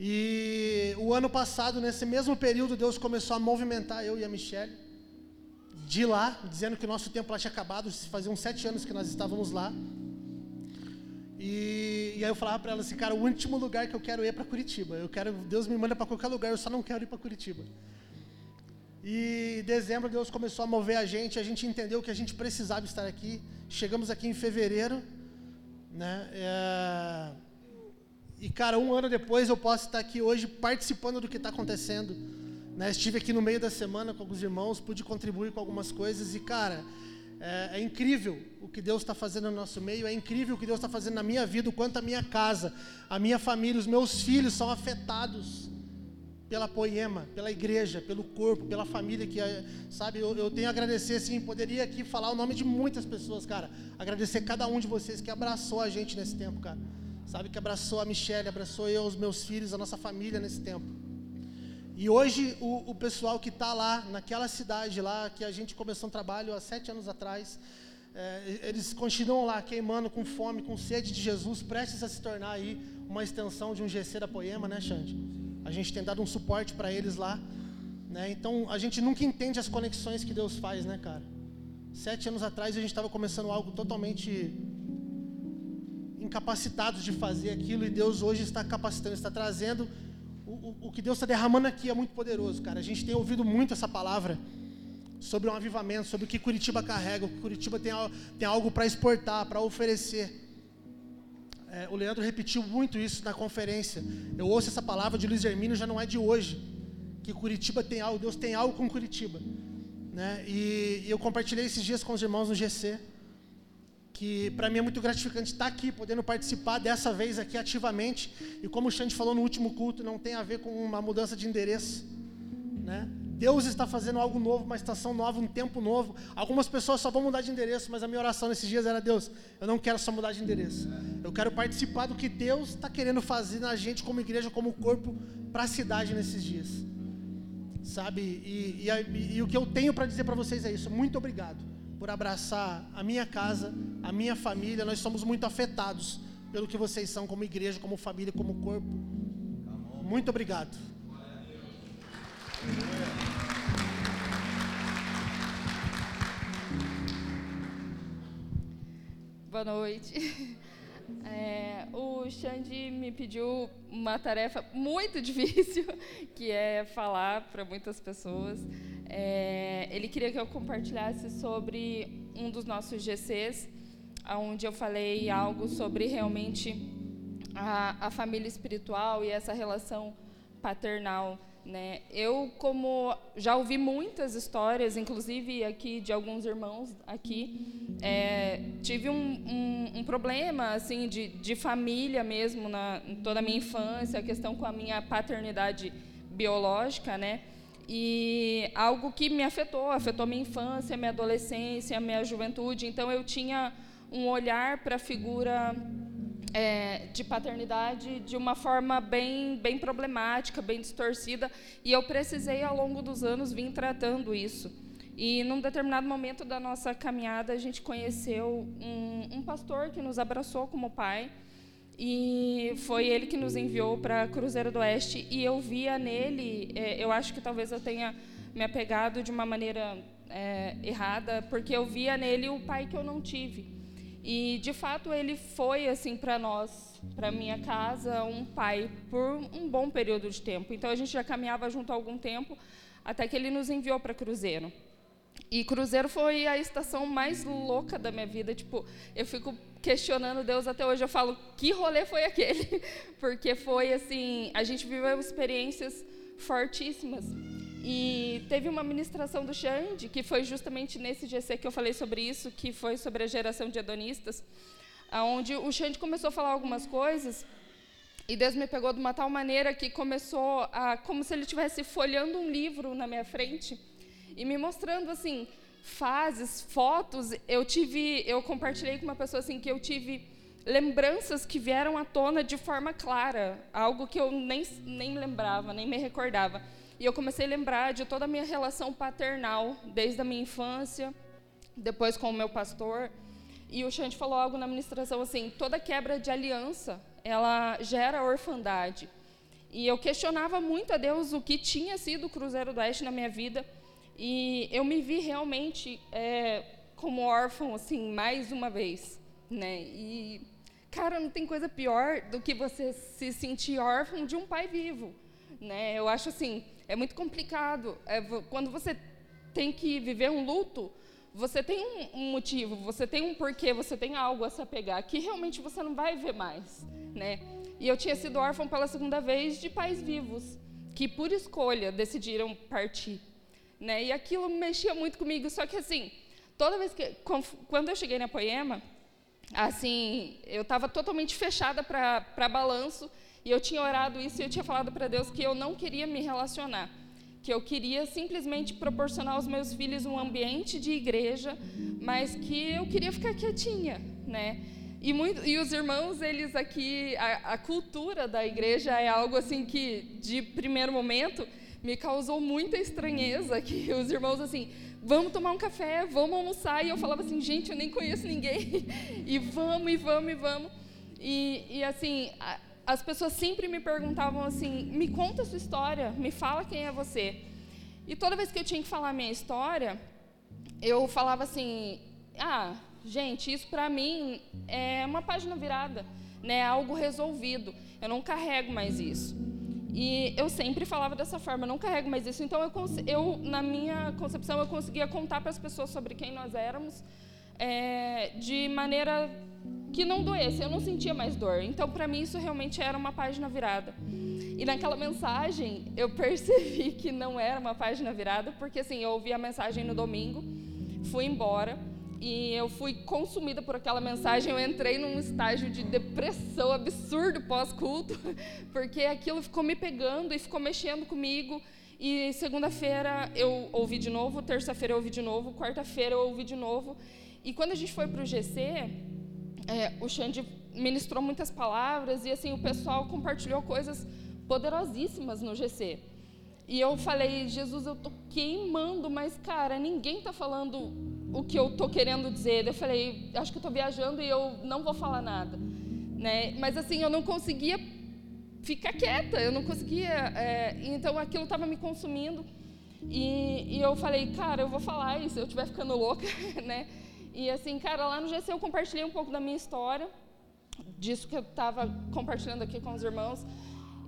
[SPEAKER 4] E o ano passado, nesse mesmo período, Deus começou a movimentar eu e a Michelle de lá, dizendo que o nosso tempo lá tinha acabado, faziam sete anos que nós estávamos lá. E, e aí eu falava para ela assim, cara, o último lugar que eu quero ir é para Curitiba. Eu quero, Deus me manda para qualquer lugar, eu só não quero ir para Curitiba. E em dezembro Deus começou a mover a gente, a gente entendeu que a gente precisava estar aqui. Chegamos aqui em fevereiro, né? É... E cara, um ano depois eu posso estar aqui hoje participando do que está acontecendo. Né? Estive aqui no meio da semana com alguns irmãos, pude contribuir com algumas coisas e cara, é, é incrível o que Deus está fazendo no nosso meio, é incrível o que Deus está fazendo na minha vida, o quanto a minha casa, a minha família, os meus filhos são afetados pela poema, pela igreja, pelo corpo, pela família que, é, sabe, eu, eu tenho a agradecer, assim, poderia aqui falar o nome de muitas pessoas, cara, agradecer cada um de vocês que abraçou a gente nesse tempo, cara, sabe, que abraçou a Michelle, abraçou eu, os meus filhos, a nossa família nesse tempo. E hoje o, o pessoal que está lá, naquela cidade lá, que a gente começou um trabalho há sete anos atrás, é, eles continuam lá queimando com fome, com sede de Jesus, prestes a se tornar aí uma extensão de um GC da Poema, né, Xande? A gente tem dado um suporte para eles lá, né? Então a gente nunca entende as conexões que Deus faz, né, cara? Sete anos atrás a gente estava começando algo totalmente incapacitados de fazer aquilo e Deus hoje está capacitando, está trazendo o, o que Deus está derramando aqui é muito poderoso, cara. A gente tem ouvido muito essa palavra sobre um avivamento, sobre o que Curitiba carrega, o que Curitiba tem, tem algo para exportar, para oferecer. É, o Leandro repetiu muito isso na conferência. Eu ouço essa palavra de Luiz Hermínio, já não é de hoje. Que Curitiba tem algo, Deus tem algo com Curitiba. Né? E, e eu compartilhei esses dias com os irmãos no GC que para mim é muito gratificante estar aqui, podendo participar dessa vez aqui ativamente. E como o Xande falou no último culto, não tem a ver com uma mudança de endereço. Né? Deus está fazendo algo novo, uma estação nova, um tempo novo. Algumas pessoas só vão mudar de endereço, mas a minha oração nesses dias era: Deus, eu não quero só mudar de endereço. Eu quero participar do que Deus está querendo fazer na gente, como igreja, como corpo, para a cidade nesses dias. Sabe? E, e, e o que eu tenho para dizer para vocês é isso. Muito obrigado por abraçar a minha casa, a minha família. Nós somos muito afetados pelo que vocês são como igreja, como família, como corpo. Muito obrigado.
[SPEAKER 5] Boa noite. É, o Xande me pediu uma tarefa muito difícil, que é falar para muitas pessoas. É, ele queria que eu compartilhasse sobre um dos nossos GCs, onde eu falei algo sobre realmente a, a família espiritual e essa relação paternal. Né? Eu, como já ouvi muitas histórias, inclusive aqui de alguns irmãos aqui, é, tive um, um, um, problema assim de, de família mesmo na toda a minha infância, a questão com a minha paternidade biológica, né? E algo que me afetou, afetou minha infância, minha adolescência, minha juventude. Então eu tinha um olhar para a figura é, de paternidade de uma forma bem, bem problemática, bem distorcida, e eu precisei, ao longo dos anos, vir tratando isso. E, num determinado momento da nossa caminhada, a gente conheceu um, um pastor que nos abraçou como pai, e foi ele que nos enviou para Cruzeiro do Oeste, e eu via nele, é, eu acho que talvez eu tenha me apegado de uma maneira é, errada, porque eu via nele o pai que eu não tive. E de fato ele foi assim para nós, para minha casa, um pai por um bom período de tempo. Então a gente já caminhava junto há algum tempo, até que ele nos enviou para Cruzeiro. E Cruzeiro foi a estação mais louca da minha vida. Tipo, eu fico questionando Deus até hoje. Eu falo, que rolê foi aquele? Porque foi assim, a gente viveu experiências fortíssimas. E teve uma ministração do Xande, que foi justamente nesse GC que eu falei sobre isso, que foi sobre a geração de hedonistas, onde o Xande começou a falar algumas coisas, e Deus me pegou de uma tal maneira que começou a, como se ele estivesse folhando um livro na minha frente, e me mostrando, assim, fases, fotos. Eu tive, eu compartilhei com uma pessoa, assim, que eu tive lembranças que vieram à tona de forma clara, algo que eu nem, nem lembrava, nem me recordava. E eu comecei a lembrar de toda a minha relação paternal, desde a minha infância, depois com o meu pastor. E o Xande falou algo na ministração assim: toda quebra de aliança, ela gera orfandade. E eu questionava muito a Deus o que tinha sido o Cruzeiro do Oeste na minha vida. E eu me vi realmente é, como órfão, assim, mais uma vez. Né? E, cara, não tem coisa pior do que você se sentir órfão de um pai vivo. Né? Eu acho assim, é muito complicado. É, quando você tem que viver um luto, você tem um, um, motivo, você tem um porquê, você tem algo a se apegar, que realmente você não vai ver mais. Né? E eu tinha sido órfão pela segunda vez de pais vivos, que por escolha decidiram partir. Né? E aquilo mexia muito comigo, só que assim, toda vez que quando eu cheguei na Poema, assim, eu estava totalmente fechada para balanço e eu tinha orado isso e eu tinha falado para Deus que eu não queria me relacionar, que eu queria simplesmente proporcionar aos meus filhos um ambiente de igreja, mas que eu queria ficar quietinha, né? E, muito, e os irmãos, eles aqui, a, a cultura da igreja é algo assim que, de primeiro momento, me causou muita estranheza, que os irmãos assim, vamos tomar um café, vamos almoçar, e eu falava assim, gente, eu nem conheço ninguém, e vamos, e vamos, e vamos. E, e assim, as pessoas sempre me perguntavam assim: me conta a sua história, me fala quem é você. E toda vez que eu tinha que falar a minha história, eu falava assim: ah, gente, isso para mim é uma página virada, né? Algo resolvido. Eu não carrego mais isso. E eu sempre falava dessa forma, não carrego mais isso. Então eu, eu na minha concepção eu conseguia contar para as pessoas sobre quem nós éramos é, de maneira que não doesse, eu não sentia mais dor. Então, para mim, isso realmente era uma página virada. E naquela mensagem, eu percebi que não era uma página virada, porque assim, eu ouvi a mensagem no domingo, fui embora e eu fui consumida por aquela mensagem. Eu entrei num estágio de depressão absurdo pós-culto, porque aquilo ficou me pegando e ficou mexendo comigo. E segunda-feira eu ouvi de novo, terça-feira eu ouvi de novo, quarta-feira eu ouvi de novo. E quando a gente foi para o GC, é, o Xande ministrou muitas palavras e assim o pessoal compartilhou coisas poderosíssimas no GC. E eu falei, Jesus, eu tô queimando, mas cara, ninguém está falando o que eu tô querendo dizer. Eu falei, acho que eu tô viajando e eu não vou falar nada, né? Mas assim, eu não conseguia ficar quieta, eu não conseguia. É, então aquilo estava me consumindo. E, e eu falei, cara, eu vou falar, se eu estiver ficando louca, né? E assim, cara, lá no GC eu compartilhei um pouco da minha história, disso que eu estava compartilhando aqui com os irmãos.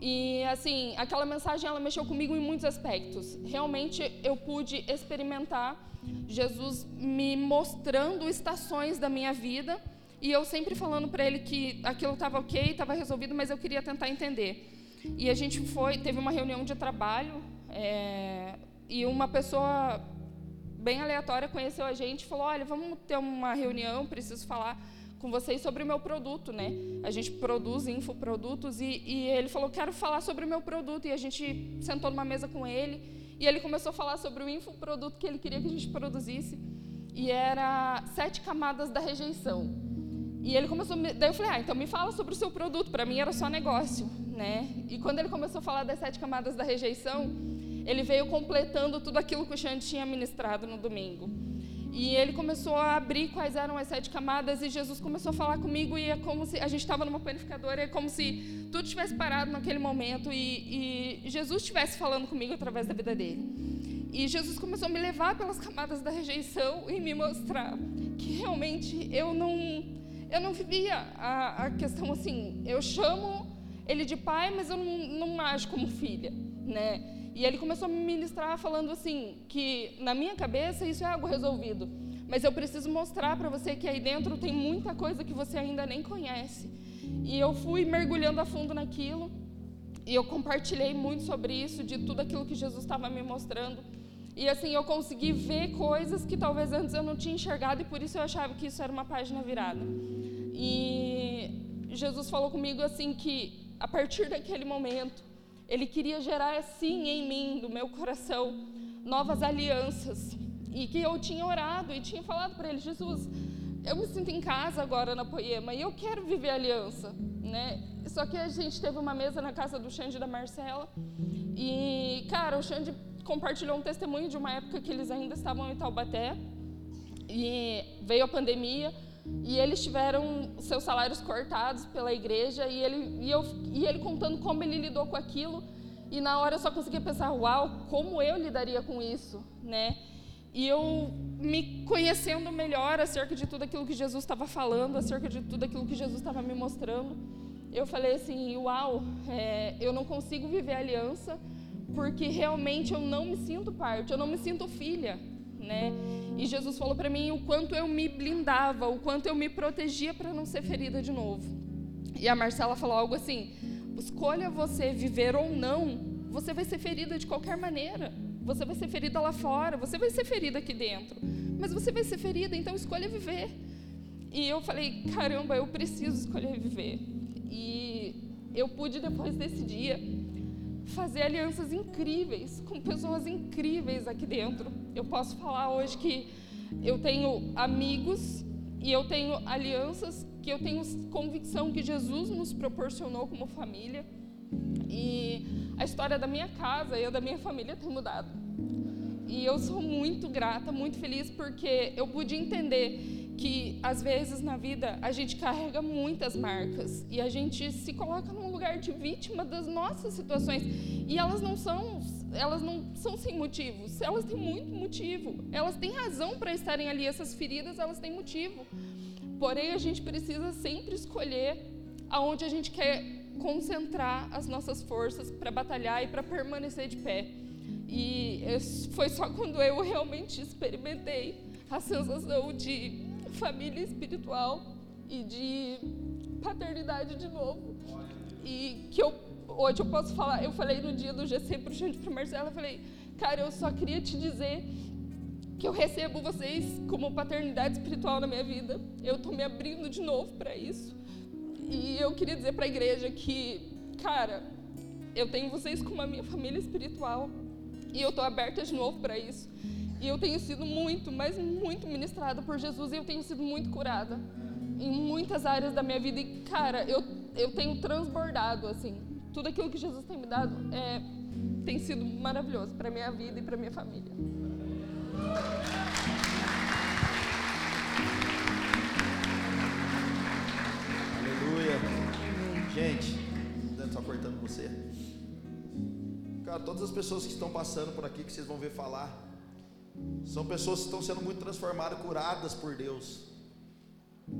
[SPEAKER 5] E assim, aquela mensagem ela mexeu comigo em muitos aspectos. Realmente eu pude experimentar Jesus me mostrando estações da minha vida e eu sempre falando para ele que aquilo estava ok, estava resolvido, mas eu queria tentar entender. E a gente foi, teve uma reunião de trabalho é, e uma pessoa bem aleatória, conheceu a gente falou: Olha, vamos ter uma reunião, preciso falar com vocês sobre o meu produto, né? A gente produz infoprodutos e, e ele falou: Quero falar sobre o meu produto. E a gente sentou numa mesa com ele e ele começou a falar sobre o infoproduto que ele queria que a gente produzisse. E era sete camadas da rejeição. E ele começou, daí eu falei, ah, então me fala sobre o seu produto. Para mim era só negócio, né? E quando ele começou a falar das sete camadas da rejeição, ele veio completando tudo aquilo que o Xande tinha ministrado no domingo. E ele começou a abrir quais eram as sete camadas e Jesus começou a falar comigo e é como se a gente estava numa panificadora, é como se tudo tivesse parado naquele momento e, e Jesus estivesse falando comigo através da vida dele. E Jesus começou a me levar pelas camadas da rejeição e me mostrar que realmente eu não eu não vivia a, a questão assim, eu chamo ele de pai, mas eu não, não ajo como filha, né? E ele começou a me ministrar falando assim, que na minha cabeça isso é algo resolvido, mas eu preciso mostrar para você que aí dentro tem muita coisa que você ainda nem conhece. E eu fui mergulhando a fundo naquilo, e eu compartilhei muito sobre isso, de tudo aquilo que Jesus estava me mostrando. E assim, eu consegui ver coisas que talvez antes eu não tinha enxergado, e por isso eu achava que isso era uma página virada. E Jesus falou comigo assim que a partir daquele momento, ele queria gerar assim em mim, do meu coração, novas alianças. E que eu tinha orado e tinha falado para ele, Jesus, eu me sinto em casa agora na Poema e eu quero viver aliança, né? Só que a gente teve uma mesa na casa do Xande e da Marcela e, cara, o Xande compartilhou um testemunho de uma época que eles ainda estavam em Taubaté e veio a pandemia e eles tiveram seus salários cortados pela igreja e ele, e, eu, e ele contando como ele lidou com aquilo. E na hora eu só conseguia pensar, uau, como eu lidaria com isso, né? E eu me conhecendo melhor acerca de tudo aquilo que Jesus estava falando, acerca de tudo aquilo que Jesus estava me mostrando, eu falei assim, uau, é, eu não consigo viver aliança porque realmente eu não me sinto parte, eu não me sinto filha, né? E Jesus falou para mim o quanto eu me blindava, o quanto eu me protegia para não ser ferida de novo. E a Marcela falou algo assim: escolha você viver ou não, você vai ser ferida de qualquer maneira. Você vai ser ferida lá fora, você vai ser ferida aqui dentro. Mas você vai ser ferida, então escolha viver. E eu falei: caramba, eu preciso escolher viver. E eu pude, depois desse dia, fazer alianças incríveis com pessoas incríveis aqui dentro. Eu posso falar hoje que eu tenho amigos e eu tenho alianças que eu tenho convicção que Jesus nos proporcionou como família. E a história da minha casa e da minha família tem mudado. E eu sou muito grata, muito feliz porque eu pude entender que às vezes na vida a gente carrega muitas marcas e a gente se coloca num lugar de vítima das nossas situações e elas não são elas não são sem motivos elas têm muito motivo elas têm razão para estarem ali essas feridas elas têm motivo. Porém a gente precisa sempre escolher aonde a gente quer concentrar as nossas forças para batalhar e para permanecer de pé. E foi só quando eu realmente experimentei a sensação de família espiritual e de paternidade de novo. E que eu hoje eu posso falar, eu falei no dia do GC para o Xande para Marcela, eu falei, cara, eu só queria te dizer que eu recebo vocês como paternidade espiritual na minha vida. Eu estou me abrindo de novo para isso. E eu queria dizer para a igreja que, cara, eu tenho vocês como a minha família espiritual e eu estou aberta de novo para isso. E eu tenho sido muito, mas muito ministrada por Jesus e eu tenho sido muito curada em muitas áreas da minha vida. E, cara, eu, eu tenho transbordado, assim. Tudo aquilo que Jesus tem me dado é, tem sido maravilhoso para minha vida e para minha família.
[SPEAKER 1] Aleluia. Gente, só cortando você. Cara, todas as pessoas que estão passando por aqui, que vocês vão ver falar, são pessoas que estão sendo muito transformadas, curadas por Deus,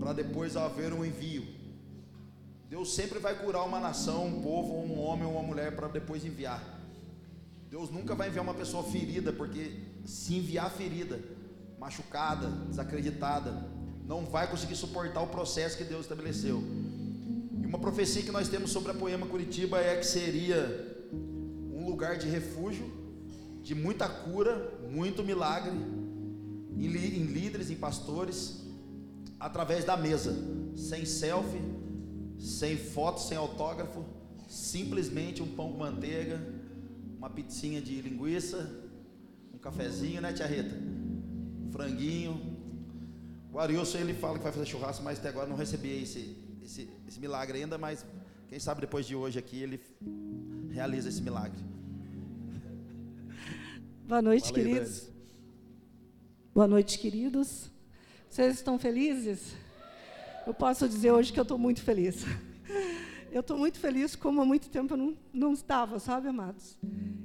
[SPEAKER 1] para depois haver um envio. Deus sempre vai curar uma nação, um povo, um homem ou uma mulher para depois enviar. Deus nunca vai enviar uma pessoa ferida, porque se enviar ferida, machucada, desacreditada, não vai conseguir suportar o processo que Deus estabeleceu. E uma profecia que nós temos sobre a Poema Curitiba é que seria um lugar de refúgio, de muita cura, muito milagre em, líderes, em pastores, através da mesa, sem selfie, sem foto, sem autógrafo, simplesmente um pão com manteiga, uma pizzinha de linguiça, um cafezinho, né, tia Rita? Um franguinho. O Arilson, ele fala que vai fazer churrasco, mas até agora não recebi esse, esse, esse milagre ainda, mas quem sabe depois de hoje aqui ele realiza esse milagre.
[SPEAKER 6] Boa noite, queridos. Boa noite, queridos. Vocês estão felizes? Eu posso dizer hoje que eu estou muito feliz. Eu estou muito feliz, como há muito tempo eu não, não estava, sabe, amados?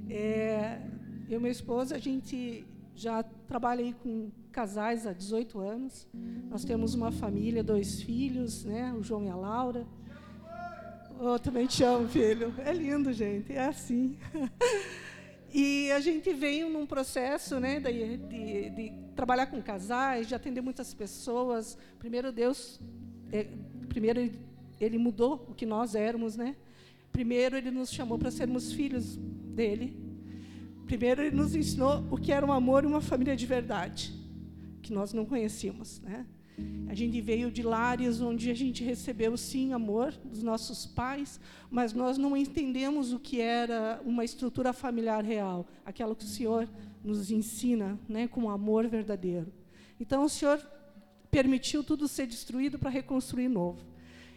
[SPEAKER 6] É, eu e minha esposa, a gente já trabalha aí com casais há 18 anos. Nós temos uma família, dois filhos, né? O João e a Laura. Eu também te amo, filho. É lindo, gente. É assim. E a gente veio num processo né, de, de, de, trabalhar com casais, de atender muitas pessoas. Primeiro, Deus, é, primeiro ele, ele mudou o que nós éramos, né? Primeiro, ele nos chamou para sermos filhos dele. Primeiro, ele nos ensinou o que era um amor e uma família de verdade, que nós não conhecíamos, né? A gente veio de lares onde a gente recebeu, sim, amor dos nossos pais, mas nós não entendemos o que era uma estrutura familiar real, aquela que o Senhor nos ensina né, com amor verdadeiro. Então, o Senhor permitiu tudo ser destruído para reconstruir novo.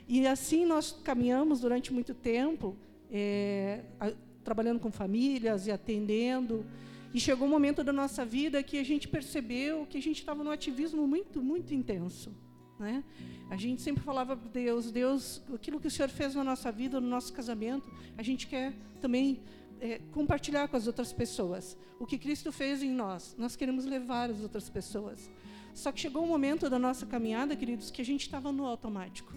[SPEAKER 6] E assim nós caminhamos durante muito tempo, é, a, trabalhando com famílias e atendendo. E chegou um momento da nossa vida que a gente percebeu que a gente estava num ativismo muito, muito intenso. Né? A gente sempre falava para Deus, Deus, aquilo que o Senhor fez na nossa vida, no nosso casamento, a gente quer também é, compartilhar com as outras pessoas. O que Cristo fez em nós, nós queremos levar às outras pessoas. Só que chegou um momento da nossa caminhada, queridos, que a gente estava no automático.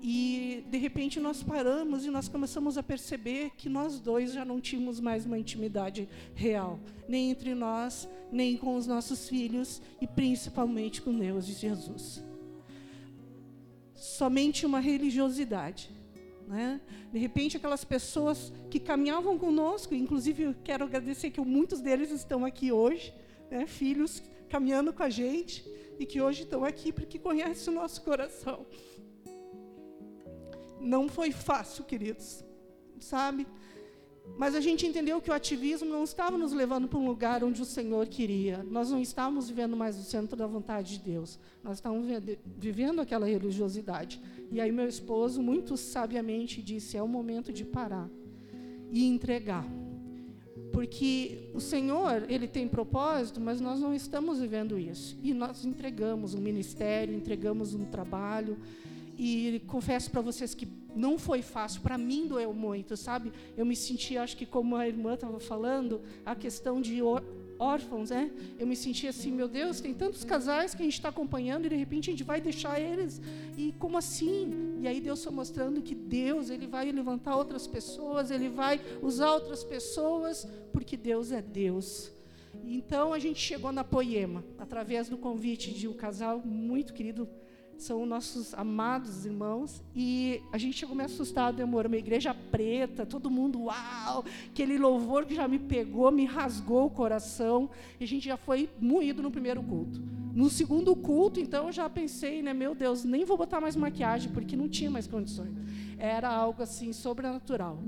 [SPEAKER 6] E, de repente, nós paramos e nós começamos a perceber que nós dois já não tínhamos mais uma intimidade real, nem entre nós, nem com os nossos filhos e principalmente com Deus e Jesus. Somente uma religiosidade. Né? De repente, aquelas pessoas que caminhavam conosco, inclusive quero agradecer que muitos deles estão aqui hoje, né? filhos caminhando com a gente e que hoje estão aqui porque conhecem o nosso coração. Não foi fácil, queridos, sabe? Mas a gente entendeu que o ativismo não estava nos levando para um lugar onde o Senhor queria. Nós não estávamos vivendo mais o centro da vontade de Deus. Nós estávamos vivendo aquela religiosidade. E aí meu esposo muito sabiamente disse: "É o momento de parar e entregar". Porque o Senhor, ele tem propósito, mas nós não estamos vivendo isso. E nós entregamos um ministério, entregamos um trabalho, e confesso para vocês que não foi fácil, para mim doeu muito, sabe? Eu me senti, acho que como a irmã estava falando, a questão de órfãos, né? Eu me senti assim, meu Deus, tem tantos casais que a gente está acompanhando e de repente a gente vai deixar eles. E como assim? E aí Deus foi mostrando que Deus, Ele vai levantar outras pessoas, Ele vai usar outras pessoas, porque Deus é Deus. Então a gente chegou na Poema, através do convite de um casal muito querido, são nossos amados irmãos, e a gente chegou meio assustado, amor, uma igreja preta, todo mundo, uau, aquele louvor que já me pegou, me rasgou o coração, e a gente já foi moído no primeiro culto. No segundo culto, então, eu já pensei, né, meu Deus, nem vou botar mais maquiagem, porque não tinha mais condições. Era algo assim, sobrenatural.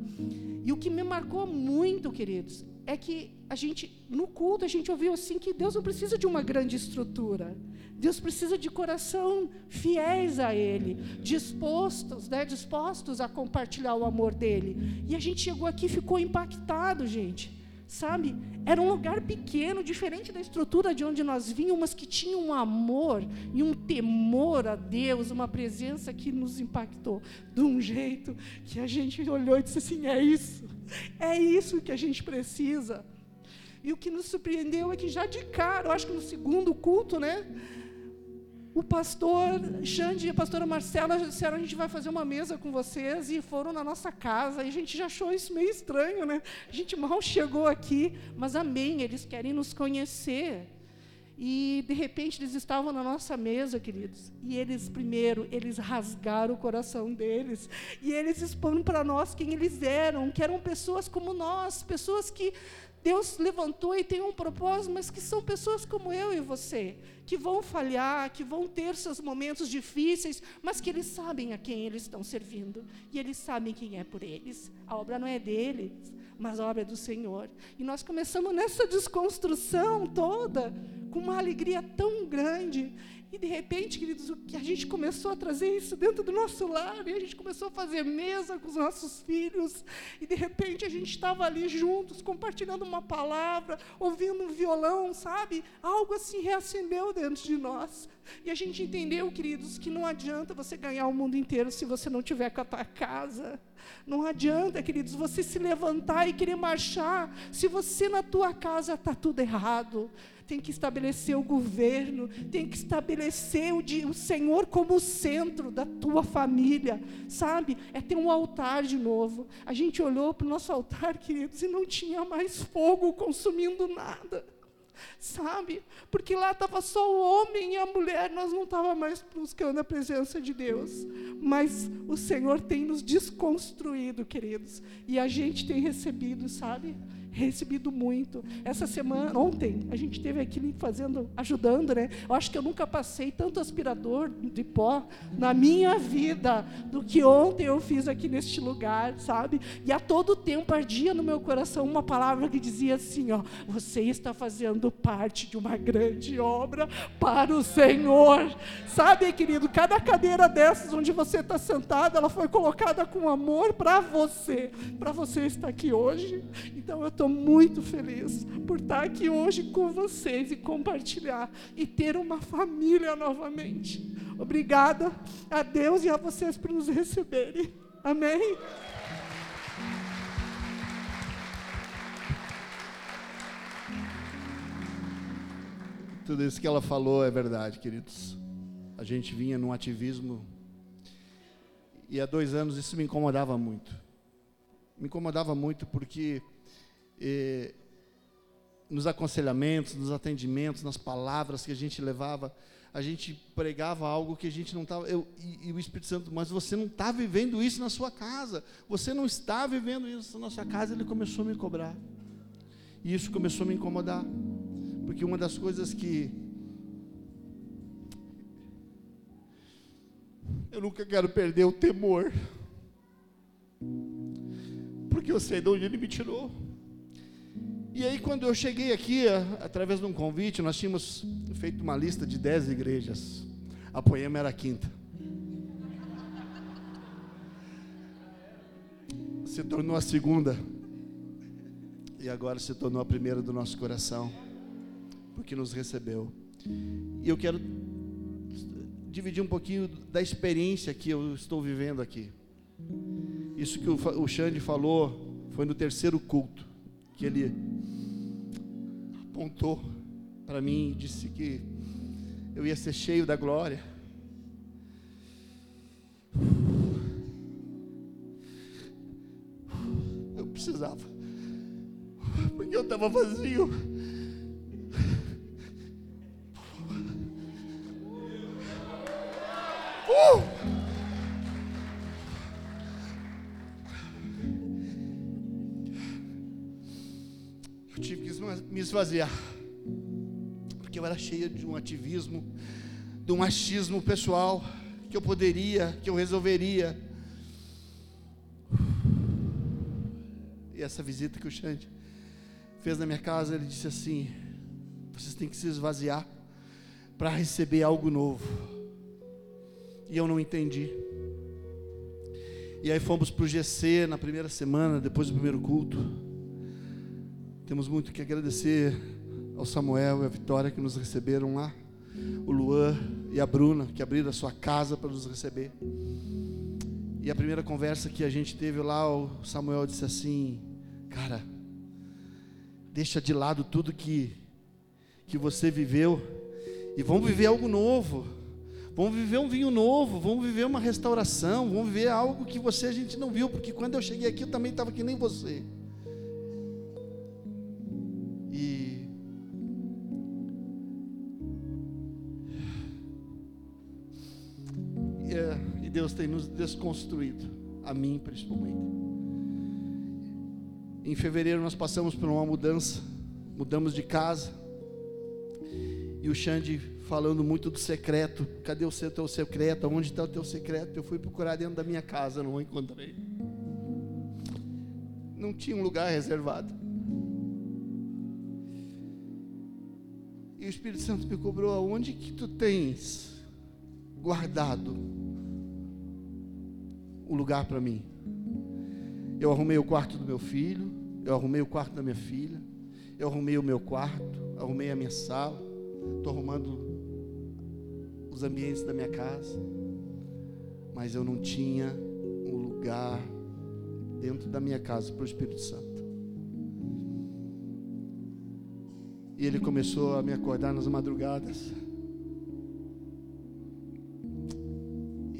[SPEAKER 6] E o que me marcou muito, queridos, é que a gente, no culto, a gente ouviu assim que Deus não precisa de uma grande estrutura. Deus precisa de coração fiéis a Ele, dispostos, né, dispostos a compartilhar o amor dele. E a gente chegou aqui e ficou impactado, gente. Sabe? Era um lugar pequeno, diferente da estrutura de onde nós vínhamos, mas que tinha um amor e um temor a Deus, uma presença que nos impactou de um jeito que a gente olhou e disse assim: é isso, é isso que a gente precisa. E o que nos surpreendeu é que já de cara, eu acho que no segundo culto, né? o pastor Xande e a pastora Marcela disseram: a gente vai fazer uma mesa com vocês, e foram na nossa casa. E a gente já achou isso meio estranho, né? A gente mal chegou aqui, mas amém, eles querem nos conhecer. E, de repente, eles estavam na nossa mesa, queridos. E eles, primeiro, eles rasgaram o coração deles. E eles expõem para nós quem eles eram, que eram pessoas como nós, pessoas que Deus levantou e tem um propósito, mas que são pessoas como eu e você, que vão falhar, que vão ter seus momentos difíceis, mas que eles sabem a quem eles estão servindo e eles sabem quem é por eles. A obra não é deles, mas a obra é do Senhor. E nós começamos nessa desconstrução toda com uma alegria tão grande. E de repente, queridos, o que a gente começou a trazer isso dentro do nosso lar, e a gente começou a fazer mesa com os nossos filhos, e de repente a gente estava ali juntos, compartilhando uma palavra, ouvindo um violão, sabe? Algo assim reacendeu dentro de nós. E a gente entendeu, queridos, que não adianta você ganhar o mundo inteiro se você não tiver com a tua casa. Não adianta, queridos, você se levantar e querer marchar se você na tua casa está tudo errado. Tem que estabelecer o governo, tem que estabelecer o, de, o Senhor como centro da tua família, sabe? É ter um altar de novo. A gente olhou para o nosso altar, queridos, e não tinha mais fogo consumindo nada sabe? Porque lá estava só o homem e a mulher, nós não estávamos mais buscando a presença de Deus. Mas o Senhor tem nos desconstruído, queridos, e a gente tem recebido, sabe? Recebido muito. Essa semana, ontem, a gente teve aqui fazendo, ajudando, né? Eu acho que eu nunca passei tanto aspirador de pó na minha vida do que ontem eu fiz aqui neste lugar, sabe? E a todo tempo ardia no meu coração uma palavra que dizia assim, ó, você está fazendo parte de uma grande obra para o Senhor. Sabe, querido, cada cadeira dessas onde você está sentado, ela foi colocada com amor para você, para você estar aqui hoje. Então eu estou muito feliz por estar aqui hoje com vocês e compartilhar e ter uma família novamente. Obrigada a Deus e a vocês por nos receberem. Amém.
[SPEAKER 7] Tudo isso que ela falou é verdade, queridos. A gente vinha num ativismo e há dois anos isso me incomodava muito. Me incomodava muito porque nos aconselhamentos, nos atendimentos, nas palavras que a gente levava, a gente pregava algo que a gente não estava. E, e, o Espírito Santo, mas você não está vivendo isso na sua casa. Você não está vivendo isso na sua casa. Ele começou a me cobrar. E isso começou a me incomodar. Porque uma das coisas que. Eu nunca quero perder o temor. Porque eu sei de onde ele me tirou. E aí, quando eu cheguei aqui, através de um convite, nós tínhamos feito uma lista de dez igrejas. A Poema era a quinta. Se tornou a segunda. E agora se tornou a primeira do nosso coração. Porque nos recebeu. E eu quero dividir um pouquinho da experiência que eu estou vivendo aqui. Isso que o Xande falou foi no terceiro culto. Que ele apontou para mim e disse que eu ia ser cheio da glória. Eu precisava, porque eu estava vazio. Uh! Esvaziar. Porque eu era cheia de um ativismo, de um achismo pessoal, que eu poderia, que eu resolveria. E essa visita que o Xande fez na minha casa, ele disse assim: vocês têm que se esvaziar para receber algo novo. E eu não entendi. E aí fomos para o GC na primeira semana, depois do primeiro culto. Temos muito que agradecer ao Samuel e à Vitória que nos receberam lá, o Luan e a Bruna que abriram a sua casa para nos receber. E a primeira conversa que a gente teve lá, o Samuel disse assim: Cara, deixa de lado tudo que, que você viveu e vamos viver algo novo. Vamos viver um vinho novo, vamos viver uma restauração, vamos viver algo que você a gente não viu, porque quando eu cheguei aqui eu também estava que nem você. Deus tem nos desconstruído, a mim principalmente. Em fevereiro nós passamos por uma mudança, mudamos de casa. E o Xande falando muito do secreto. Cadê o seu teu secreto? Onde está o teu secreto? Eu fui procurar dentro da minha casa, não encontrei. Não tinha um lugar reservado. E o Espírito Santo me cobrou aonde que tu tens guardado o lugar para mim. Eu arrumei o quarto do meu filho, eu arrumei o quarto da minha filha, eu arrumei o meu quarto, arrumei a minha sala, estou arrumando os ambientes da minha casa, mas eu não tinha um lugar dentro da minha casa para o Espírito Santo. E ele começou a me acordar nas madrugadas.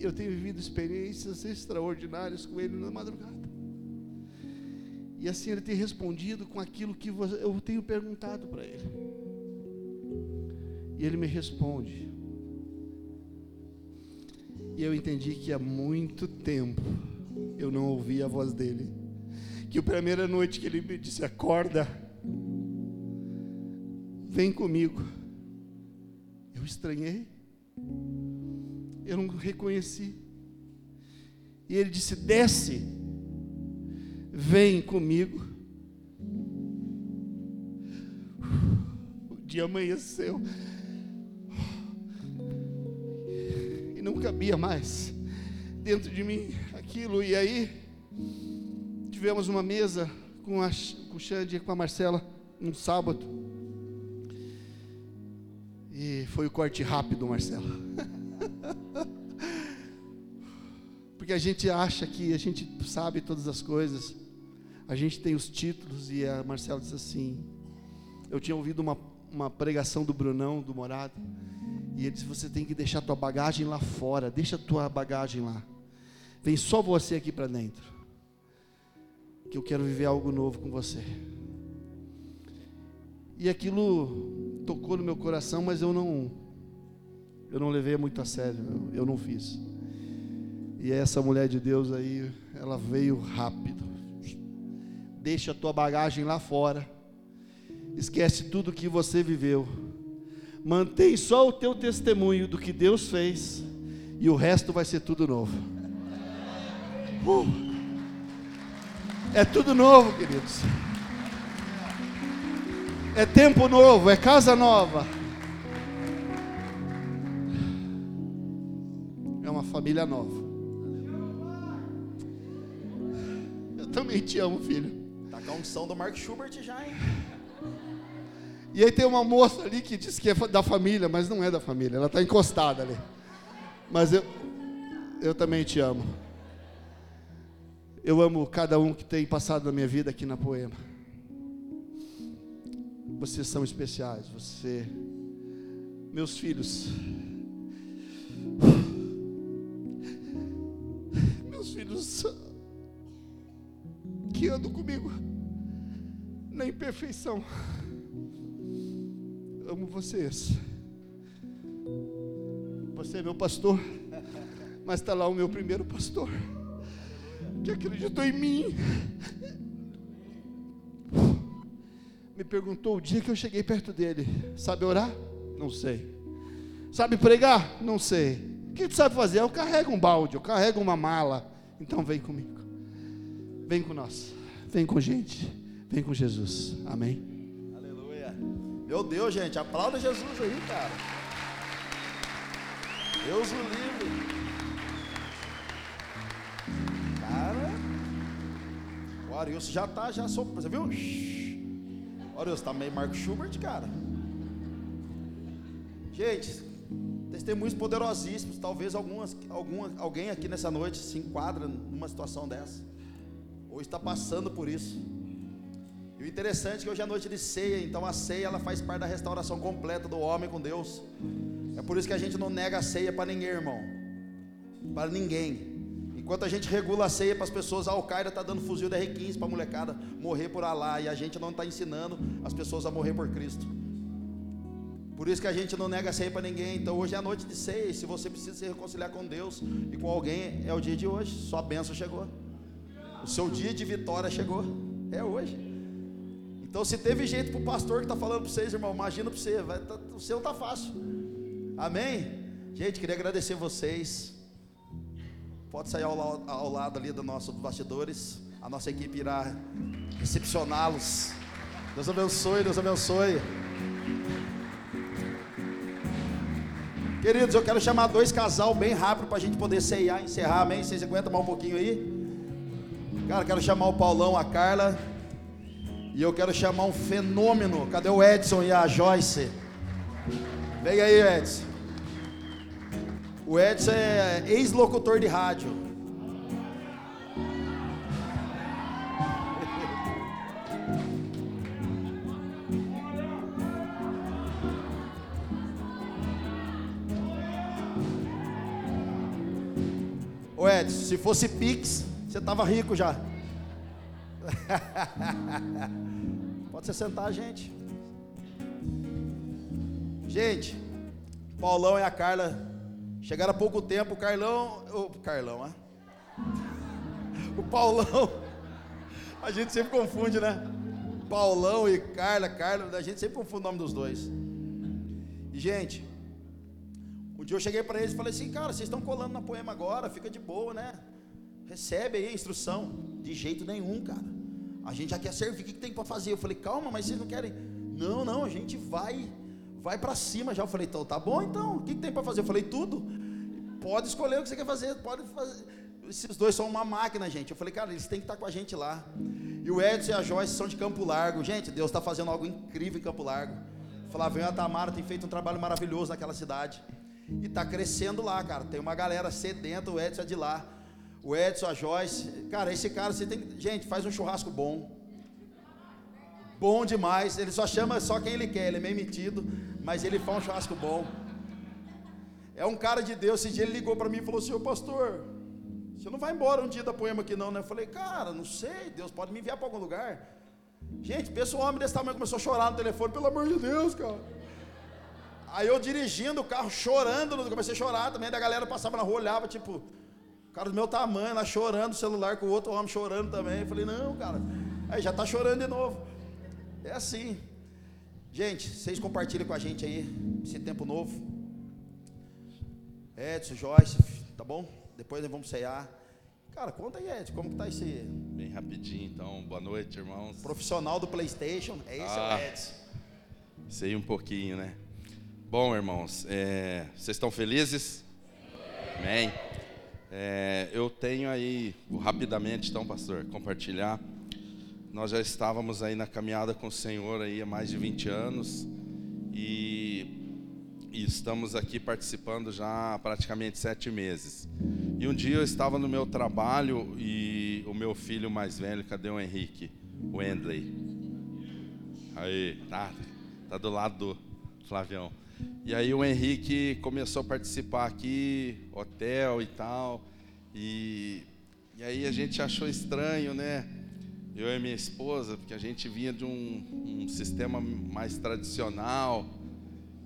[SPEAKER 7] Eu tenho vivido experiências extraordinárias com ele na madrugada. E assim ele tem respondido com aquilo que eu tenho perguntado para ele. E ele me responde. E eu entendi que há muito tempo eu não ouvi a voz dele. Que a primeira noite que ele me disse: Acorda, vem comigo. Eu estranhei, eu não reconheci. E ele disse: Desce, vem comigo. O dia amanheceu. E não cabia mais dentro de mim aquilo. E aí, tivemos uma mesa com, a, com o Xande e com a Marcela, num sábado. E foi o corte rápido, Marcela. Porque a gente acha que a gente sabe todas as coisas. A gente tem os títulos e a Marcela disse assim. Eu tinha ouvido uma, uma pregação do Brunão, do Morado. E ele disse: Você tem que deixar tua bagagem lá fora. Deixa tua bagagem lá. Vem só você aqui para dentro. Que eu quero viver algo novo com você. E aquilo tocou no meu coração, mas eu não eu não levei muito a sério, eu não fiz. E essa mulher de Deus aí, ela veio rápido. Deixa a tua bagagem lá fora. Esquece tudo que você viveu. Mantém só o teu testemunho do que Deus fez e o resto vai ser tudo novo. Uh. É tudo novo, queridos. É tempo novo, é casa nova. É uma família nova. Também te amo, filho.
[SPEAKER 1] Tá com a unção do Mark Schubert já, hein?
[SPEAKER 7] E aí tem uma moça ali que diz que é da família, mas não é da família. Ela está encostada ali. Mas eu, eu também te amo. Eu amo cada um que tem passado na minha vida aqui na Poema. Vocês são especiais, você meus filhos. Meus filhos que andam comigo na imperfeição. Amo vocês. Você é meu pastor, mas está lá o meu primeiro pastor que acreditou em mim. Me perguntou o dia que eu cheguei perto dele: Sabe orar? Não sei. Sabe pregar? Não sei. O que tu sabe fazer? Eu carrego um balde, eu carrego uma mala. Então vem comigo. Vem com nós. Vem com gente. Vem com Jesus. Amém.
[SPEAKER 1] Aleluia. Meu Deus, gente, aplauda Jesus aí, cara. Deus o livre. O Arius já tá, já soprando, você viu? O Arius tá meio Marco Schubert, cara. Gente, testemunhos poderosíssimos. Talvez algumas, alguma, alguém aqui nessa noite se enquadra numa situação dessa. Ou está passando por isso. E o interessante é que hoje é noite de ceia, então a ceia ela faz parte da restauração completa do homem com Deus. É por isso que a gente não nega a ceia para ninguém, irmão. Para ninguém. Enquanto a gente regula a ceia para as pessoas, a Al-Qaeda está dando fuzil da R-15 para a molecada morrer por Alá. E a gente não está ensinando as pessoas a morrer por Cristo. Por isso que a gente não nega a ceia para ninguém. Então hoje é a noite de ceia. E se você precisa se reconciliar com Deus e com alguém, é o dia de hoje. Sua bênção chegou. O seu dia de vitória chegou. É hoje. Então se teve jeito para o pastor que está falando para vocês, irmão, imagina para você. Vai, tá, o seu está fácil. Amém? Gente, queria agradecer vocês. Pode sair ao, ao lado ali dos nossos bastidores. A nossa equipe irá recepcioná-los. Deus abençoe, Deus abençoe. Queridos, eu quero chamar dois casal bem rápido para a gente poder ceiar, encerrar, amém? Vocês aguentam mais um pouquinho aí? Cara, quero chamar o Paulão, a Carla. E eu quero chamar um fenômeno. Cadê o Edson e a Joyce? Vem aí, Edson. O Edson é ex-locutor de rádio. Ô Edson, se fosse Pix, você estava rico já. Pode se sentar, gente. Gente, Paulão e a Carla chegaram há pouco tempo. O Carlão, o Carlão, ah? O Paulão, a gente sempre confunde, né? Paulão e Carla, Carla, a gente sempre confunde o nome dos dois. E, gente, um dia eu cheguei para eles e falei assim, cara, vocês estão colando na poema agora, fica de boa, né? Recebe aí a instrução. De jeito nenhum, cara. A gente já quer servir, o que, tem para fazer? Eu falei, calma, mas vocês não querem? Não, não, a gente vai, vai para cima já. Eu falei, então tá bom então, o que, tem para fazer? Eu falei, tudo. Pode escolher o que você quer fazer, pode fazer. Esses dois são uma máquina, gente. Eu falei, cara, eles têm que estar com a gente lá. E o Edson e a Joyce são de Campo Largo. Gente, Deus está fazendo algo incrível em Campo Largo. Flavinho e a Tamara têm feito um trabalho maravilhoso naquela cidade. E está crescendo lá, cara. Tem uma galera sedenta, o Edson é de lá o Edson, a Joyce. Cara, esse cara, você tem. Gente, faz um churrasco bom. Bom demais. Ele só chama só quem ele quer. Ele é meio metido, mas ele faz um churrasco bom. É um cara de Deus. Esse dia ele ligou para mim e falou assim: Ô pastor, você não vai embora um dia da poema aqui não, né? Eu falei, cara, não sei. Deus pode me enviar para algum lugar. Gente, pensa um homem desse tamanho começou a chorar no telefone, pelo amor de Deus, cara. Aí eu dirigindo o carro, chorando, comecei a chorar também. Da galera passava na rua, olhava, tipo, o cara do meu tamanho, lá chorando, celular com o outro homem chorando também. Eu falei, não, cara, aí já está chorando de novo. É assim. Gente, vocês compartilhem com a gente aí esse tempo novo. Edson, Joyce, tá bom? Depois nós vamos ceiar. Cara, conta aí, Edson, como que tá esse.
[SPEAKER 8] Bem rapidinho, então. Boa noite, irmãos.
[SPEAKER 1] Profissional do PlayStation, é isso, ah, Edson.
[SPEAKER 8] Sei um pouquinho, né? Bom, irmãos, é, vocês estão felizes? Amém. É, eu tenho aí, rapidamente então, pastor, compartilhar. Nós já estávamos aí na caminhada com o Senhor aí há mais de 20 anos e, e estamos aqui participando já há praticamente sete meses. E um dia eu estava no meu trabalho e o meu filho mais velho, cadê o Henrique? O Endley. Aí, tá, tá do lado do Flavião. E aí o Henrique começou a participar aqui, hotel e tal. E, e aí a gente achou estranho, né? Eu e minha esposa, porque a gente vinha de um, um sistema mais tradicional.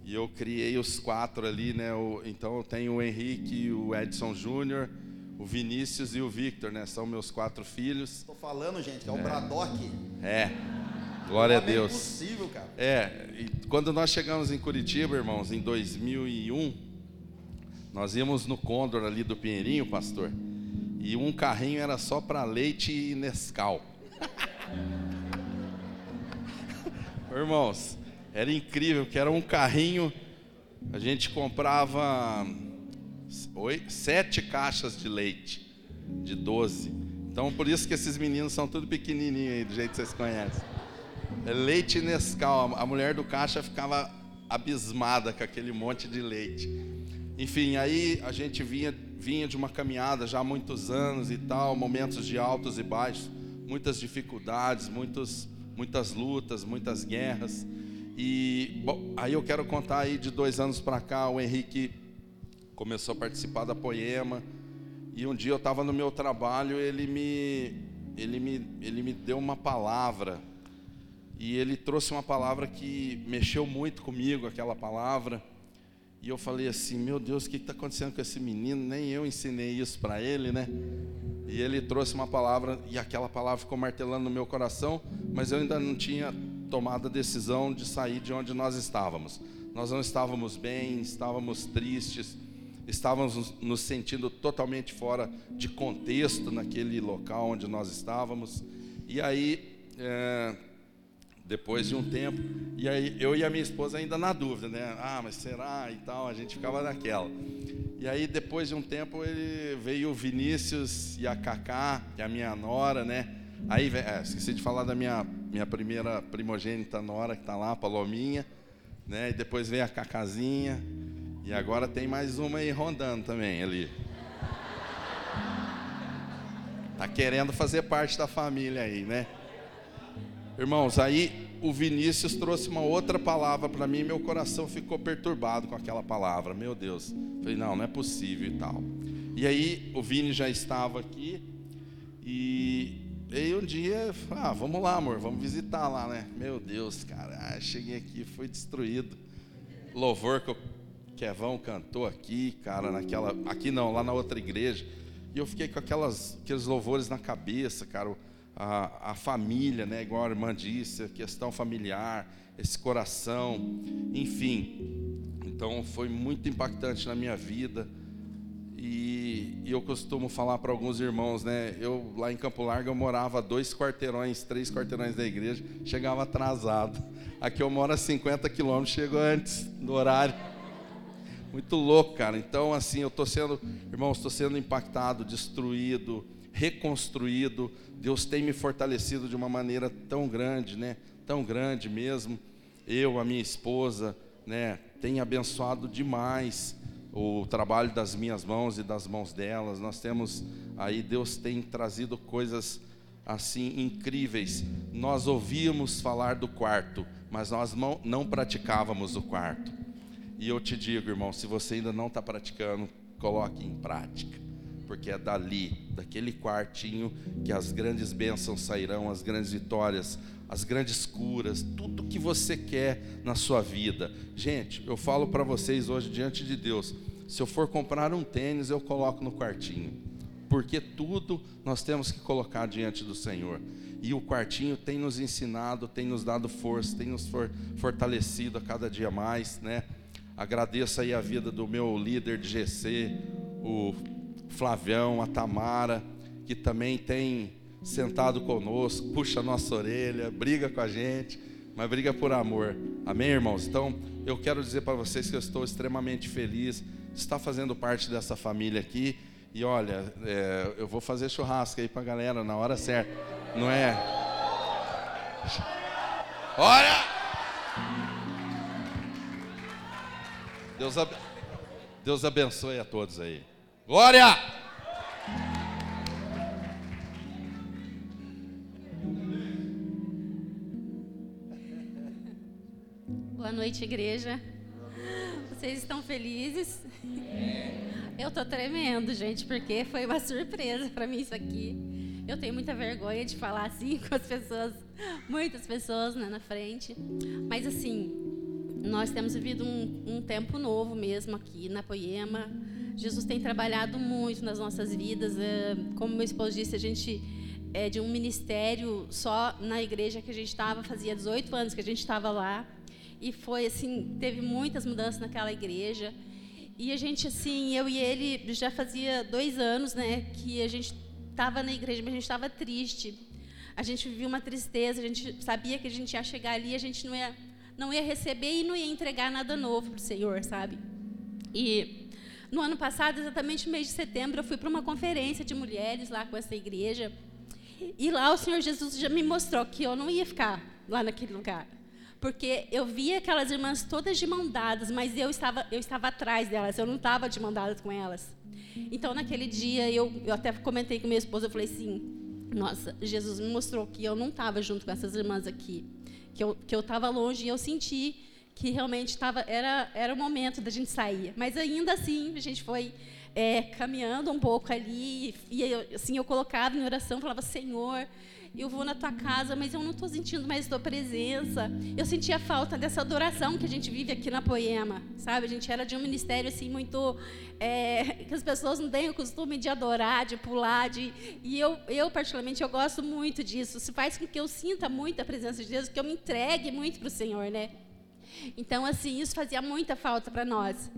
[SPEAKER 8] E eu criei os quatro ali, né? O, então eu tenho o Henrique, o Edson Júnior, o Vinícius e o Victor, né? São meus quatro filhos.
[SPEAKER 1] Estou falando, gente, que é o é. Bradock.
[SPEAKER 8] É. Glória a Deus.
[SPEAKER 1] É impossível, cara.
[SPEAKER 8] É, e quando nós chegamos em Curitiba, irmãos, em 2001, nós íamos no Condor ali do Pinheirinho, pastor, e um carrinho era só para leite e Nescau. irmãos, era incrível, que era um carrinho, a gente comprava sete caixas de leite, de 12. Então, por isso que esses meninos são tudo pequenininhos aí, do jeito que vocês conhecem. É leite Nescau. A mulher do caixa ficava abismada com aquele monte de leite. Enfim, aí a gente vinha, vinha de uma caminhada já há muitos anos e tal, momentos de altos e baixos, muitas dificuldades, muitos, muitas lutas, muitas guerras. E bom, aí eu quero contar aí de dois anos para cá, o Henrique começou a participar da Poema. E um dia eu estava no meu trabalho, ele me, ele me, ele me deu uma palavra e ele trouxe uma palavra que mexeu muito comigo, aquela palavra. E eu falei assim: Meu Deus, o que está acontecendo com esse menino? Nem eu ensinei isso para ele, né? E ele trouxe uma palavra, e aquela palavra ficou martelando no meu coração, mas eu ainda não tinha tomado a decisão de sair de onde nós estávamos. Nós não estávamos bem, estávamos tristes, estávamos nos sentindo totalmente fora de contexto naquele local onde nós estávamos. E aí, é, depois de um tempo. E aí eu e a minha esposa ainda na dúvida, né? Ah, mas será e tal, a gente ficava naquela. E aí depois de um tempo ele veio o Vinícius e a Cacá, e a minha nora, né? Aí, é, esqueci de falar da minha, minha primeira primogênita nora que está lá, Palominha, né? E depois veio a Cacazinha, e agora tem mais uma aí rondando também ali. Tá querendo fazer parte da família aí, né? Irmãos, aí o Vinícius trouxe uma outra palavra para mim meu coração ficou perturbado com aquela palavra. Meu Deus. Falei, não, não é possível e tal. E aí o Vini já estava aqui e aí um dia, ah, vamos lá, amor, vamos visitar lá, né? Meu Deus, cara, ah, cheguei aqui, foi destruído. Louvor que o Kevão cantou aqui, cara, naquela, aqui não, lá na outra igreja. E eu fiquei com aquelas, aqueles louvores na cabeça, cara a, a família, né, igual a irmã disse, a questão familiar, esse coração, enfim. Então foi muito impactante na minha vida. E, e eu costumo falar para alguns irmãos, né? Eu lá em Campo Largo eu morava dois quarteirões, três quarteirões da igreja, chegava atrasado. Aqui eu moro a 50 quilômetros, chego antes do horário. Muito louco, cara. Então, assim, eu estou sendo, irmãos, estou sendo impactado, destruído, reconstruído. Deus tem me fortalecido de uma maneira tão grande, né? Tão grande mesmo. Eu, a minha esposa, né? Tem abençoado demais o trabalho das minhas mãos e das mãos delas. Nós temos aí Deus tem trazido coisas assim incríveis. Nós ouvíamos falar do quarto, mas nós não, não praticávamos o quarto. E eu te digo, irmão, se você ainda não está praticando, coloque em prática porque é dali, daquele quartinho, que as grandes bênçãos sairão, as grandes vitórias, as grandes curas, tudo que você quer na sua vida. Gente, eu falo para vocês hoje diante de Deus: se eu for comprar um tênis, eu coloco no quartinho, porque tudo nós temos que colocar diante do Senhor. E o quartinho tem nos ensinado, tem nos dado força, tem nos for, fortalecido a cada dia mais, né? Agradeço aí a vida do meu líder de GC, o Flavião, a Tamara, que também tem sentado conosco, puxa a nossa orelha, briga com a gente, mas briga por amor. Amém, irmãos? Então, eu quero dizer para vocês que eu estou extremamente feliz de estar fazendo parte dessa família aqui. E olha, é, eu vou fazer churrasco aí para a galera na hora certa, não é? Olha! Deus, Deus abençoe a todos aí. Glória!
[SPEAKER 9] Boa noite, igreja. Vocês estão felizes? Eu tô tremendo, gente, porque foi uma surpresa para mim isso aqui. Eu tenho muita vergonha de falar assim com as pessoas, muitas pessoas né, na frente. Mas assim, nós temos vivido um, um tempo novo mesmo aqui na Poema Jesus tem trabalhado muito nas nossas vidas. É, como meu esposo disse, a gente é de um ministério só na igreja que a gente estava, fazia 18 anos que a gente estava lá. E foi assim, teve muitas mudanças naquela igreja. E a gente, assim, eu e ele já fazia dois anos, né, que a gente estava na igreja, mas a gente estava triste. A gente vivia uma tristeza, a gente sabia que a gente ia chegar ali, a gente não ia, não ia receber e não ia entregar nada novo para o Senhor, sabe? E no ano passado, exatamente no mês de setembro, eu fui para uma conferência de mulheres lá com essa igreja. E lá o Senhor Jesus já me mostrou que eu não ia ficar lá naquele lugar. Porque eu via aquelas irmãs todas de mão dadas, mas eu estava, eu estava atrás delas, eu não estava de mão dadas com elas. Então, naquele dia, eu, eu até comentei com minha esposa, eu falei assim, nossa, Jesus me mostrou que eu não estava junto com essas irmãs aqui, que eu que eu estava longe e eu senti que realmente estava era era o momento da gente sair. Mas ainda assim a gente foi é, caminhando um pouco ali e eu, assim eu colocava em oração, falava Senhor, eu vou na tua casa, mas eu não estou sentindo mais tua presença. Eu sentia falta dessa adoração que a gente vive aqui na Poema, sabe? A gente era de um ministério assim muito é, que as pessoas não têm o costume de adorar, de pular, de e eu, eu particularmente eu gosto muito disso. Isso faz com que eu sinta muito a presença de Deus, que eu me entregue muito para o Senhor, né? Então, assim, isso fazia muita falta para nós.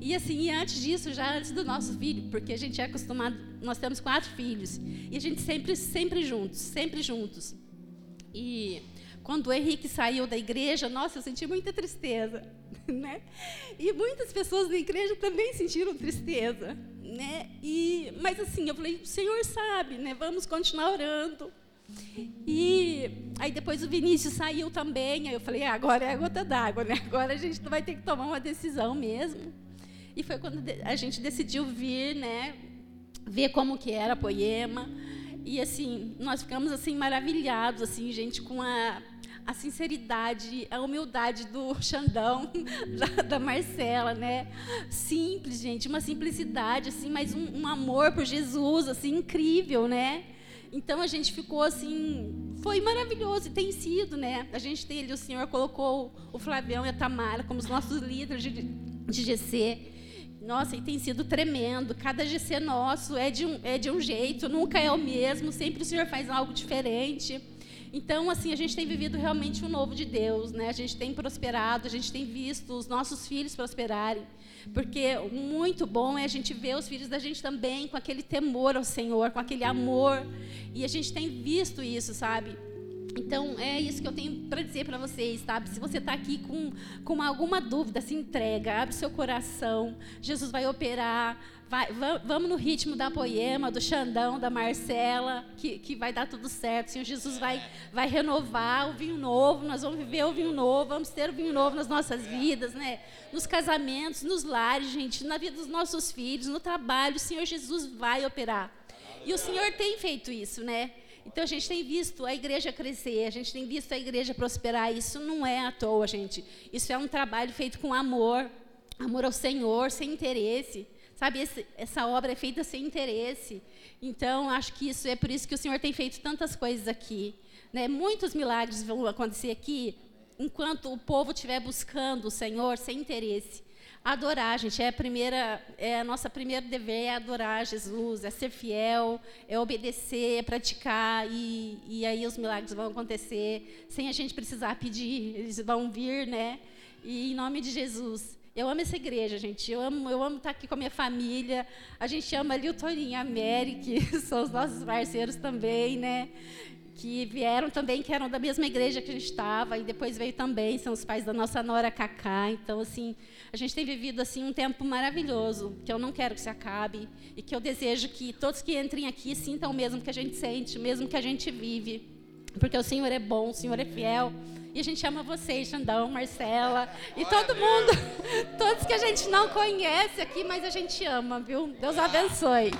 [SPEAKER 9] E assim, antes disso, já antes do nosso filho, porque a gente é acostumado, nós temos quatro filhos, e a gente sempre, sempre juntos, sempre juntos. E Quando o Henrique saiu da igreja, nossa, eu senti muita tristeza, né? E muitas pessoas da igreja também sentiram tristeza, né? E, mas assim, eu falei, o Senhor sabe, né? Vamos continuar orando. E aí depois o Vinícius saiu também, aí eu falei, ah, agora é a gota d'água, né? Agora a gente vai ter que tomar uma decisão mesmo. E foi quando a gente decidiu vir, né? Ver como que era a Poema. E assim, nós ficamos assim maravilhados, assim, gente, com a, a sinceridade, a humildade do Xandão, da, da, Marcela, né? Simples, gente, uma simplicidade, assim, mas um, um amor por Jesus, assim, incrível, né? Então a gente ficou assim, foi maravilhoso e tem sido, né? A gente tem ali, o Senhor colocou o Flavião e a Tamara como os nossos líderes de, de GC. Nossa, e tem sido tremendo. Cada GC nosso é de, um, é de um jeito, nunca é o mesmo, sempre o Senhor faz algo diferente. Então, assim, a gente tem vivido realmente o um novo de Deus, né? A gente tem prosperado, a gente tem visto os nossos filhos prosperarem. Porque muito bom é a gente ver os filhos da gente também com aquele temor ao Senhor, com aquele amor. E a gente tem visto isso, sabe? Então, é isso que eu tenho para dizer para vocês, sabe? Se você está aqui com, com alguma dúvida, se entrega, abre seu coração. Jesus vai operar. Vai, vamos no ritmo da poema, do Xandão, da Marcela, que, que vai dar tudo certo. Senhor Jesus vai, vai renovar o vinho novo, nós vamos viver o vinho novo, vamos ter o vinho novo nas nossas vidas, né? Nos casamentos, nos lares, gente, na vida dos nossos filhos, no trabalho, o Senhor Jesus vai operar. E o Senhor tem feito isso, né? Então a gente tem visto a igreja crescer, a gente tem visto a igreja prosperar. Isso não é à toa, gente. Isso é um trabalho feito com amor, amor ao Senhor, sem interesse. Sabe, esse, essa obra é feita sem interesse. Então, acho que isso é por isso que o Senhor tem feito tantas coisas aqui. Né? Muitos milagres vão acontecer aqui enquanto o povo estiver buscando o Senhor sem interesse. Adorar, gente, é a primeira, é a nossa primeira dever é adorar Jesus, é ser fiel, é obedecer, é praticar e, e aí os milagres vão acontecer sem a gente precisar pedir, eles vão vir, né? E em nome de Jesus, eu amo essa igreja, gente. Eu amo, eu amo estar aqui com a minha família. A gente ama ali o Toninho a Mary, que são os nossos parceiros também, né? Que vieram também, que eram da mesma igreja que a gente estava, e depois veio também, são os pais da nossa Nora Cacá. Então, assim, a gente tem vivido assim um tempo maravilhoso, que eu não quero que se acabe, e que eu desejo que todos que entrem aqui sintam o mesmo que a gente sente, o mesmo que a gente vive. Porque o Senhor é bom, o Senhor é fiel. E a gente ama vocês, Xandão, Marcela e todo mundo, todos que a gente não conhece aqui, mas a gente ama, viu? Deus abençoe.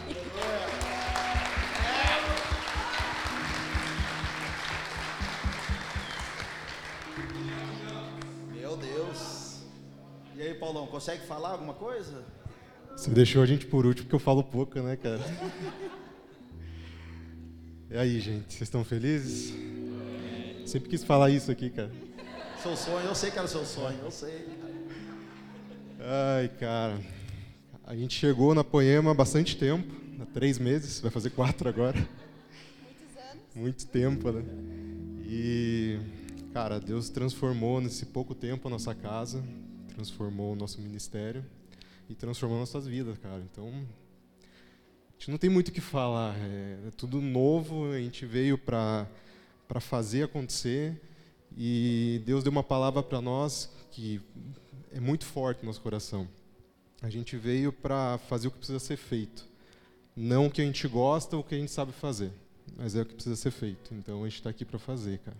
[SPEAKER 1] Paulão, consegue falar alguma coisa?
[SPEAKER 10] Você deixou a gente por último porque eu falo pouco, né, cara? E aí, gente, vocês estão felizes? Sempre quis falar isso aqui, cara.
[SPEAKER 1] Seu sonho, eu sei que era seu sonho, eu sei.
[SPEAKER 10] Ai, cara. A gente chegou na Poema há bastante tempo, há três meses, vai fazer quatro agora. Muitos anos. Muito tempo, né? E, cara, Deus transformou nesse pouco tempo a nossa casa, transformou o nosso ministério e transformou nossas vidas, cara. Então, a gente não tem muito o que falar. É, é tudo novo, a gente veio para fazer acontecer. E Deus deu uma palavra para nós que é muito forte no nosso coração. A gente veio para fazer o que precisa ser feito. Não o que a gente gosta ou o que a gente sabe fazer, mas é o que precisa ser feito. Então a gente está aqui para fazer, cara.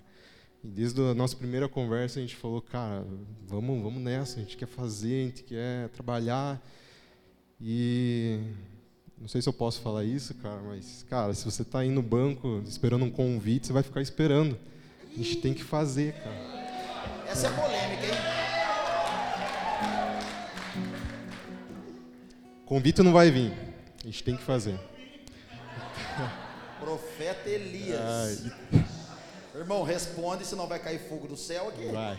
[SPEAKER 10] E desde a nossa primeira conversa a gente falou, cara, vamos, vamos nessa. A gente quer fazer, a gente quer trabalhar. E não sei se eu posso falar isso, cara, mas, cara, se você está aí no banco esperando um convite, você vai ficar esperando. A gente tem que fazer, cara.
[SPEAKER 1] Essa é polêmica, hein?
[SPEAKER 10] Convite não vai vir. A gente tem que fazer.
[SPEAKER 1] Profeta Elias. Ai. Irmão, responde, senão vai cair fogo do céu aqui.
[SPEAKER 10] Vai.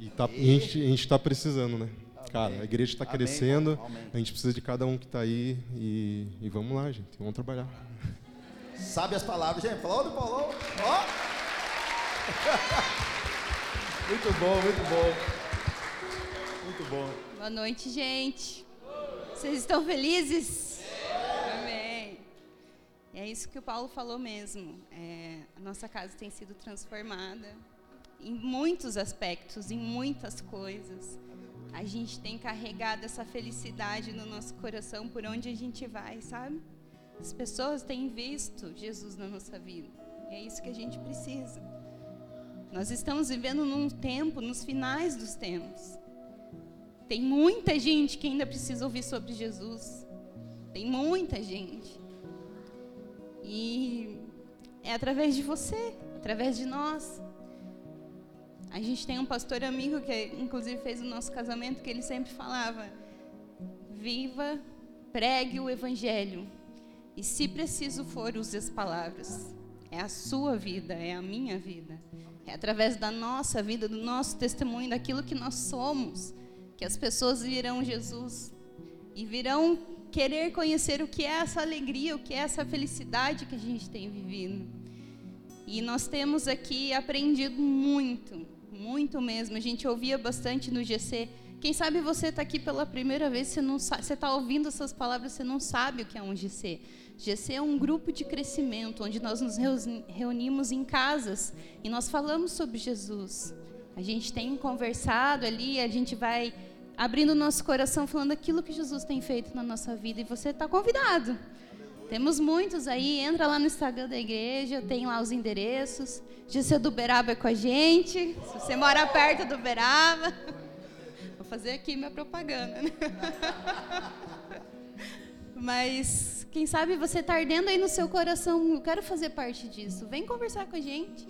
[SPEAKER 10] E, tá, e... a gente está precisando, né? Cara, a igreja está crescendo, Amém. a gente precisa de cada um que está aí e, e, vamos lá, gente, vamos trabalhar.
[SPEAKER 1] Sabe as palavras, gente? Falou do Paulo? Ó! muito bom, muito bom. Muito bom.
[SPEAKER 11] Boa noite, gente. Vocês estão felizes? É isso que o Paulo falou mesmo. É, a nossa casa tem sido transformada em muitos aspectos, em muitas coisas. A gente tem carregado essa felicidade no nosso coração por onde a gente vai, sabe? As pessoas têm visto Jesus na nossa vida. É isso que a gente precisa. Nós estamos vivendo num tempo, nos finais dos tempos. Tem muita gente que ainda precisa ouvir sobre Jesus. Tem muita gente. E é através de você, através de nós. A gente tem um pastor amigo que, inclusive, fez o nosso casamento, que ele sempre falava: viva, pregue o evangelho. E, se preciso for, use as palavras. É a sua vida, é a minha vida. É através da nossa vida, do nosso testemunho, daquilo que nós somos, que as pessoas virão Jesus e virão querer conhecer o que é essa alegria, o que é essa felicidade que a gente tem vivido. E nós temos aqui aprendido muito, muito mesmo. A gente ouvia bastante no GC. Quem sabe você está aqui pela primeira vez, você não você está ouvindo essas palavras, você não sabe o que é um GC. GC é um grupo de crescimento onde nós nos reunimos em casas e nós falamos sobre Jesus. A gente tem conversado ali, a gente vai abrindo nosso coração falando aquilo que Jesus tem feito na nossa vida e você está convidado. Temos muitos aí, entra lá no Instagram da igreja, tem lá os endereços. GC do Beraba é com a gente. Se você mora perto do Beraba, vou fazer aqui minha propaganda. Né? Mas quem sabe você está ardendo aí no seu coração, eu quero fazer parte disso. Vem conversar com a gente,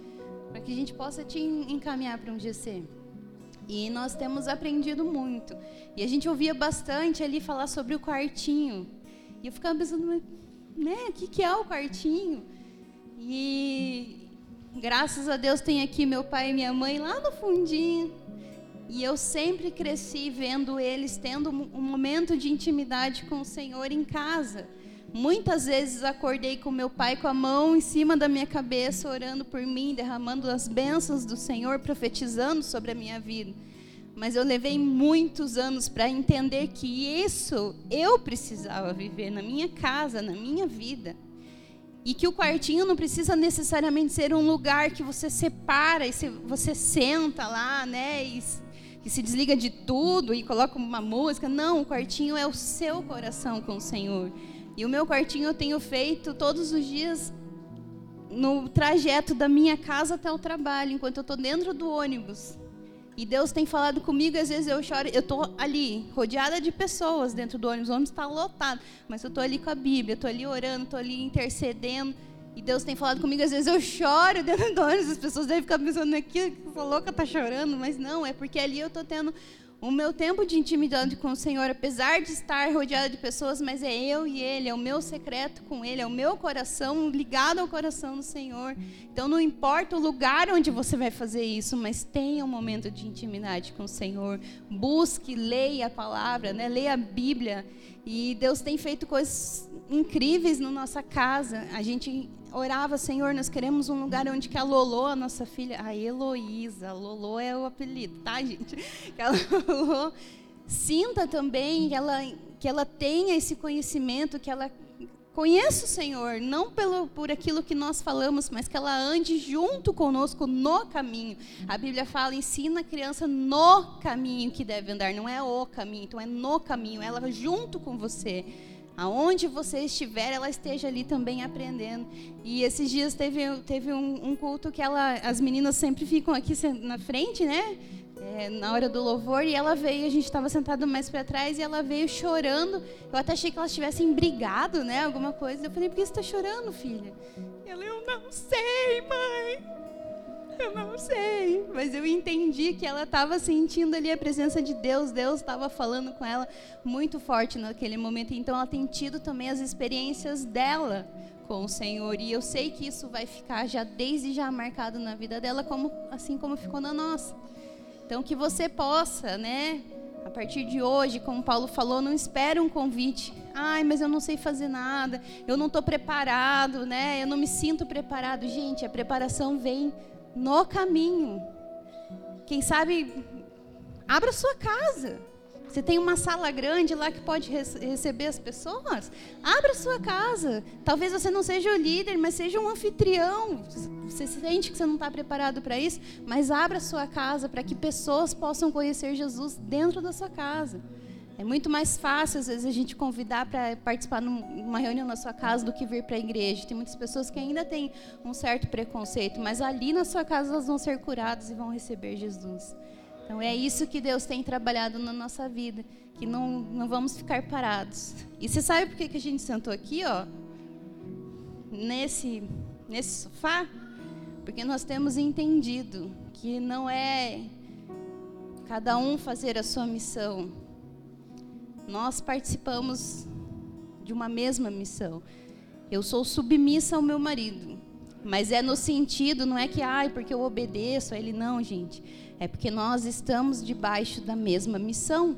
[SPEAKER 11] para que a gente possa te encaminhar para um GC. E nós temos aprendido muito. E a gente ouvia bastante ali falar sobre o quartinho. E eu ficava pensando, né, o que, que é o quartinho? E graças a Deus tem aqui meu pai e minha mãe lá no fundinho. E eu sempre cresci vendo eles tendo um momento de intimidade com o Senhor em casa. Muitas vezes acordei com meu pai com a mão em cima da minha cabeça, orando por mim, derramando as bênçãos do Senhor, profetizando sobre a minha vida. Mas eu levei muitos anos para entender que isso eu precisava viver na minha casa, na minha vida. E que o quartinho não precisa necessariamente ser um lugar que você separa e você senta lá, né? E, se desliga de tudo e coloca uma música. Não, o quartinho é o seu coração com o Senhor. E o meu quartinho eu tenho feito todos os dias no trajeto da minha casa até o trabalho, enquanto eu estou dentro do ônibus. E Deus tem falado comigo, às vezes eu choro, eu estou ali, rodeada de pessoas dentro do ônibus, o ônibus está lotado, mas eu estou ali com a Bíblia, estou ali orando, estou ali intercedendo. E Deus tem falado comigo, às vezes eu choro dentro do ônibus, as pessoas devem ficar pensando aqui, essa louca está chorando, mas não, é porque ali eu estou tendo o meu tempo de intimidade com o Senhor, apesar de estar rodeada de pessoas, mas é eu e Ele, é o meu secreto com Ele, é o meu coração ligado ao coração do Senhor. Então não importa o lugar onde você vai fazer isso, mas tenha um momento de intimidade com o Senhor. Busque, leia a palavra, né? leia a Bíblia. E Deus tem feito coisas incríveis na nossa casa. A gente orava, Senhor, nós queremos um lugar onde que a Lolô, a nossa filha, a Heloísa, Lolô é o apelido, tá, gente? Que a sinta também que ela, que ela tenha esse conhecimento, que ela conheça o Senhor, não pelo, por aquilo que nós falamos, mas que ela ande junto conosco no caminho. A Bíblia fala, ensina a criança no caminho que deve andar, não é o caminho, então é no caminho, ela junto com você aonde você estiver, ela esteja ali também aprendendo. E esses dias teve, teve um, um culto que ela, as meninas sempre ficam aqui na frente, né? É, na hora do louvor, e ela veio, a gente estava sentado mais para trás, e ela veio chorando. Eu até achei que elas tivessem brigado, né? Alguma coisa. Eu falei, por que você está chorando, filha? Ela, eu não sei, mãe. Eu não sei, mas eu entendi que ela estava sentindo ali a presença de Deus, Deus estava falando com ela muito forte naquele momento, então ela tem tido também as experiências dela com o Senhor, e eu sei que isso vai ficar já desde já marcado na vida dela, como assim como ficou na nossa. Então que você possa, né, a partir de hoje, como Paulo falou, não espere um convite. Ai, mas eu não sei fazer nada, eu não estou preparado, né? Eu não me sinto preparado. Gente, a preparação vem no caminho. Quem sabe, abra sua casa. Você tem uma sala grande lá que pode receber as pessoas? Abra sua casa. Talvez você não seja o líder, mas seja um anfitrião. Você sente que você não está preparado para isso, mas abra sua casa para que pessoas possam conhecer Jesus dentro da sua casa. É muito mais fácil, às vezes, a gente convidar para participar numa reunião na sua casa do que vir para a igreja. Tem muitas pessoas que ainda têm um certo preconceito, mas ali na sua casa elas vão ser curadas e vão receber Jesus. Então é isso que Deus tem trabalhado na nossa vida, que não, não vamos ficar parados. E você sabe por que, que a gente sentou aqui, ó? Nesse, nesse sofá? Porque nós temos entendido que não é cada um fazer a sua missão, nós participamos de uma mesma missão. Eu sou submissa ao meu marido, mas é no sentido, não é que, ai, porque eu obedeço a ele, não, gente. É porque nós estamos debaixo da mesma missão.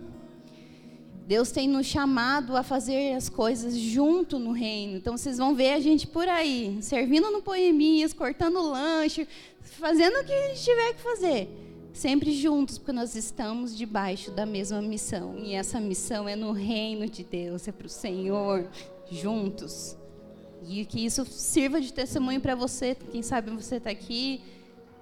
[SPEAKER 11] Deus tem nos chamado a fazer as coisas junto no reino. Então vocês vão ver a gente por aí, servindo no poeminhas, cortando lanche, fazendo o que a gente tiver que fazer sempre juntos, porque nós estamos debaixo da mesma missão. E essa missão é no reino de Deus, é para o Senhor, juntos. E que isso sirva de testemunho para você, quem sabe você está aqui,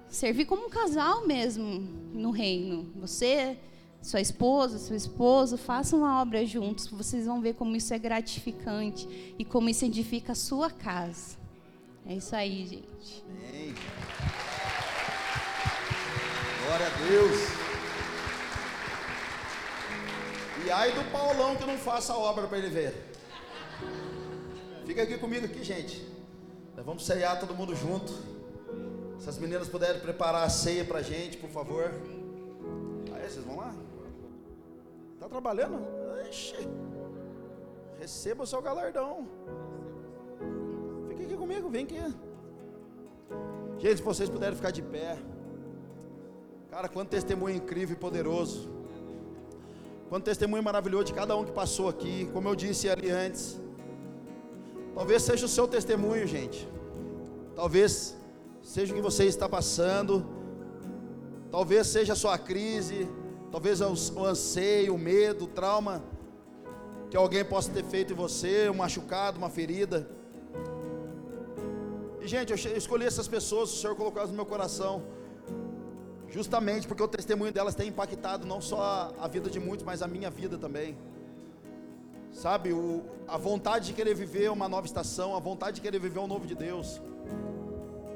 [SPEAKER 11] servir como um casal mesmo no reino. Você, sua esposa, seu esposo, façam a obra juntos, vocês vão ver como isso é gratificante e como isso edifica a sua casa. É isso aí, gente. Amém.
[SPEAKER 1] Glória a Deus. E ai do Paulão que não faça a obra para ele ver. Fica aqui comigo aqui, gente. Nós vamos ceiar todo mundo junto. Se as meninas puderem preparar a ceia pra gente, por favor. Aí, vocês vão lá? Tá trabalhando? Ixi. Receba o seu galardão. Fica aqui comigo, vem aqui. Gente, se vocês puderem ficar de pé. Cara, quanto testemunho incrível e poderoso. Quanto testemunho maravilhoso de cada um que passou aqui. Como eu disse ali antes. Talvez seja o seu testemunho, gente. Talvez seja o que você está passando. Talvez seja a sua crise. Talvez o anseio, o medo, o trauma que alguém possa ter feito em você, um machucado, uma ferida. E gente, eu escolhi essas pessoas, o Senhor colocou elas no meu coração Justamente porque o testemunho delas tem impactado não só a vida de muitos, mas a minha vida também. Sabe, o, a vontade de querer viver uma nova estação, a vontade de querer viver um novo de Deus.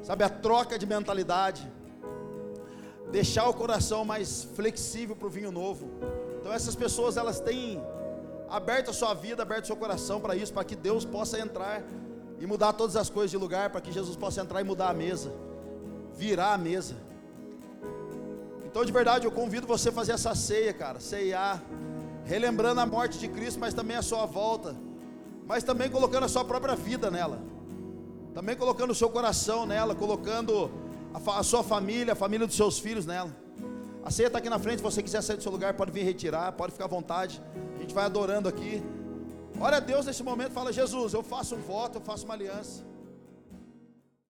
[SPEAKER 1] Sabe, a troca de mentalidade. Deixar o coração mais flexível para o vinho novo. Então essas pessoas elas têm aberto a sua vida, aberto o seu coração para isso, para que Deus possa entrar e mudar todas as coisas de lugar, para que Jesus possa entrar e mudar a mesa, virar a mesa. Então, de verdade, eu convido você a fazer essa ceia, cara, ceiar, relembrando a morte de Cristo, mas também a sua volta, mas também colocando a sua própria vida nela, também colocando o seu coração nela, colocando a, a sua família, a família dos seus filhos nela. A ceia está aqui na frente, se você quiser sair do seu lugar, pode vir retirar, pode ficar à vontade. A gente vai adorando aqui. Olha a Deus nesse momento, fala: Jesus, eu faço um voto, eu faço uma aliança.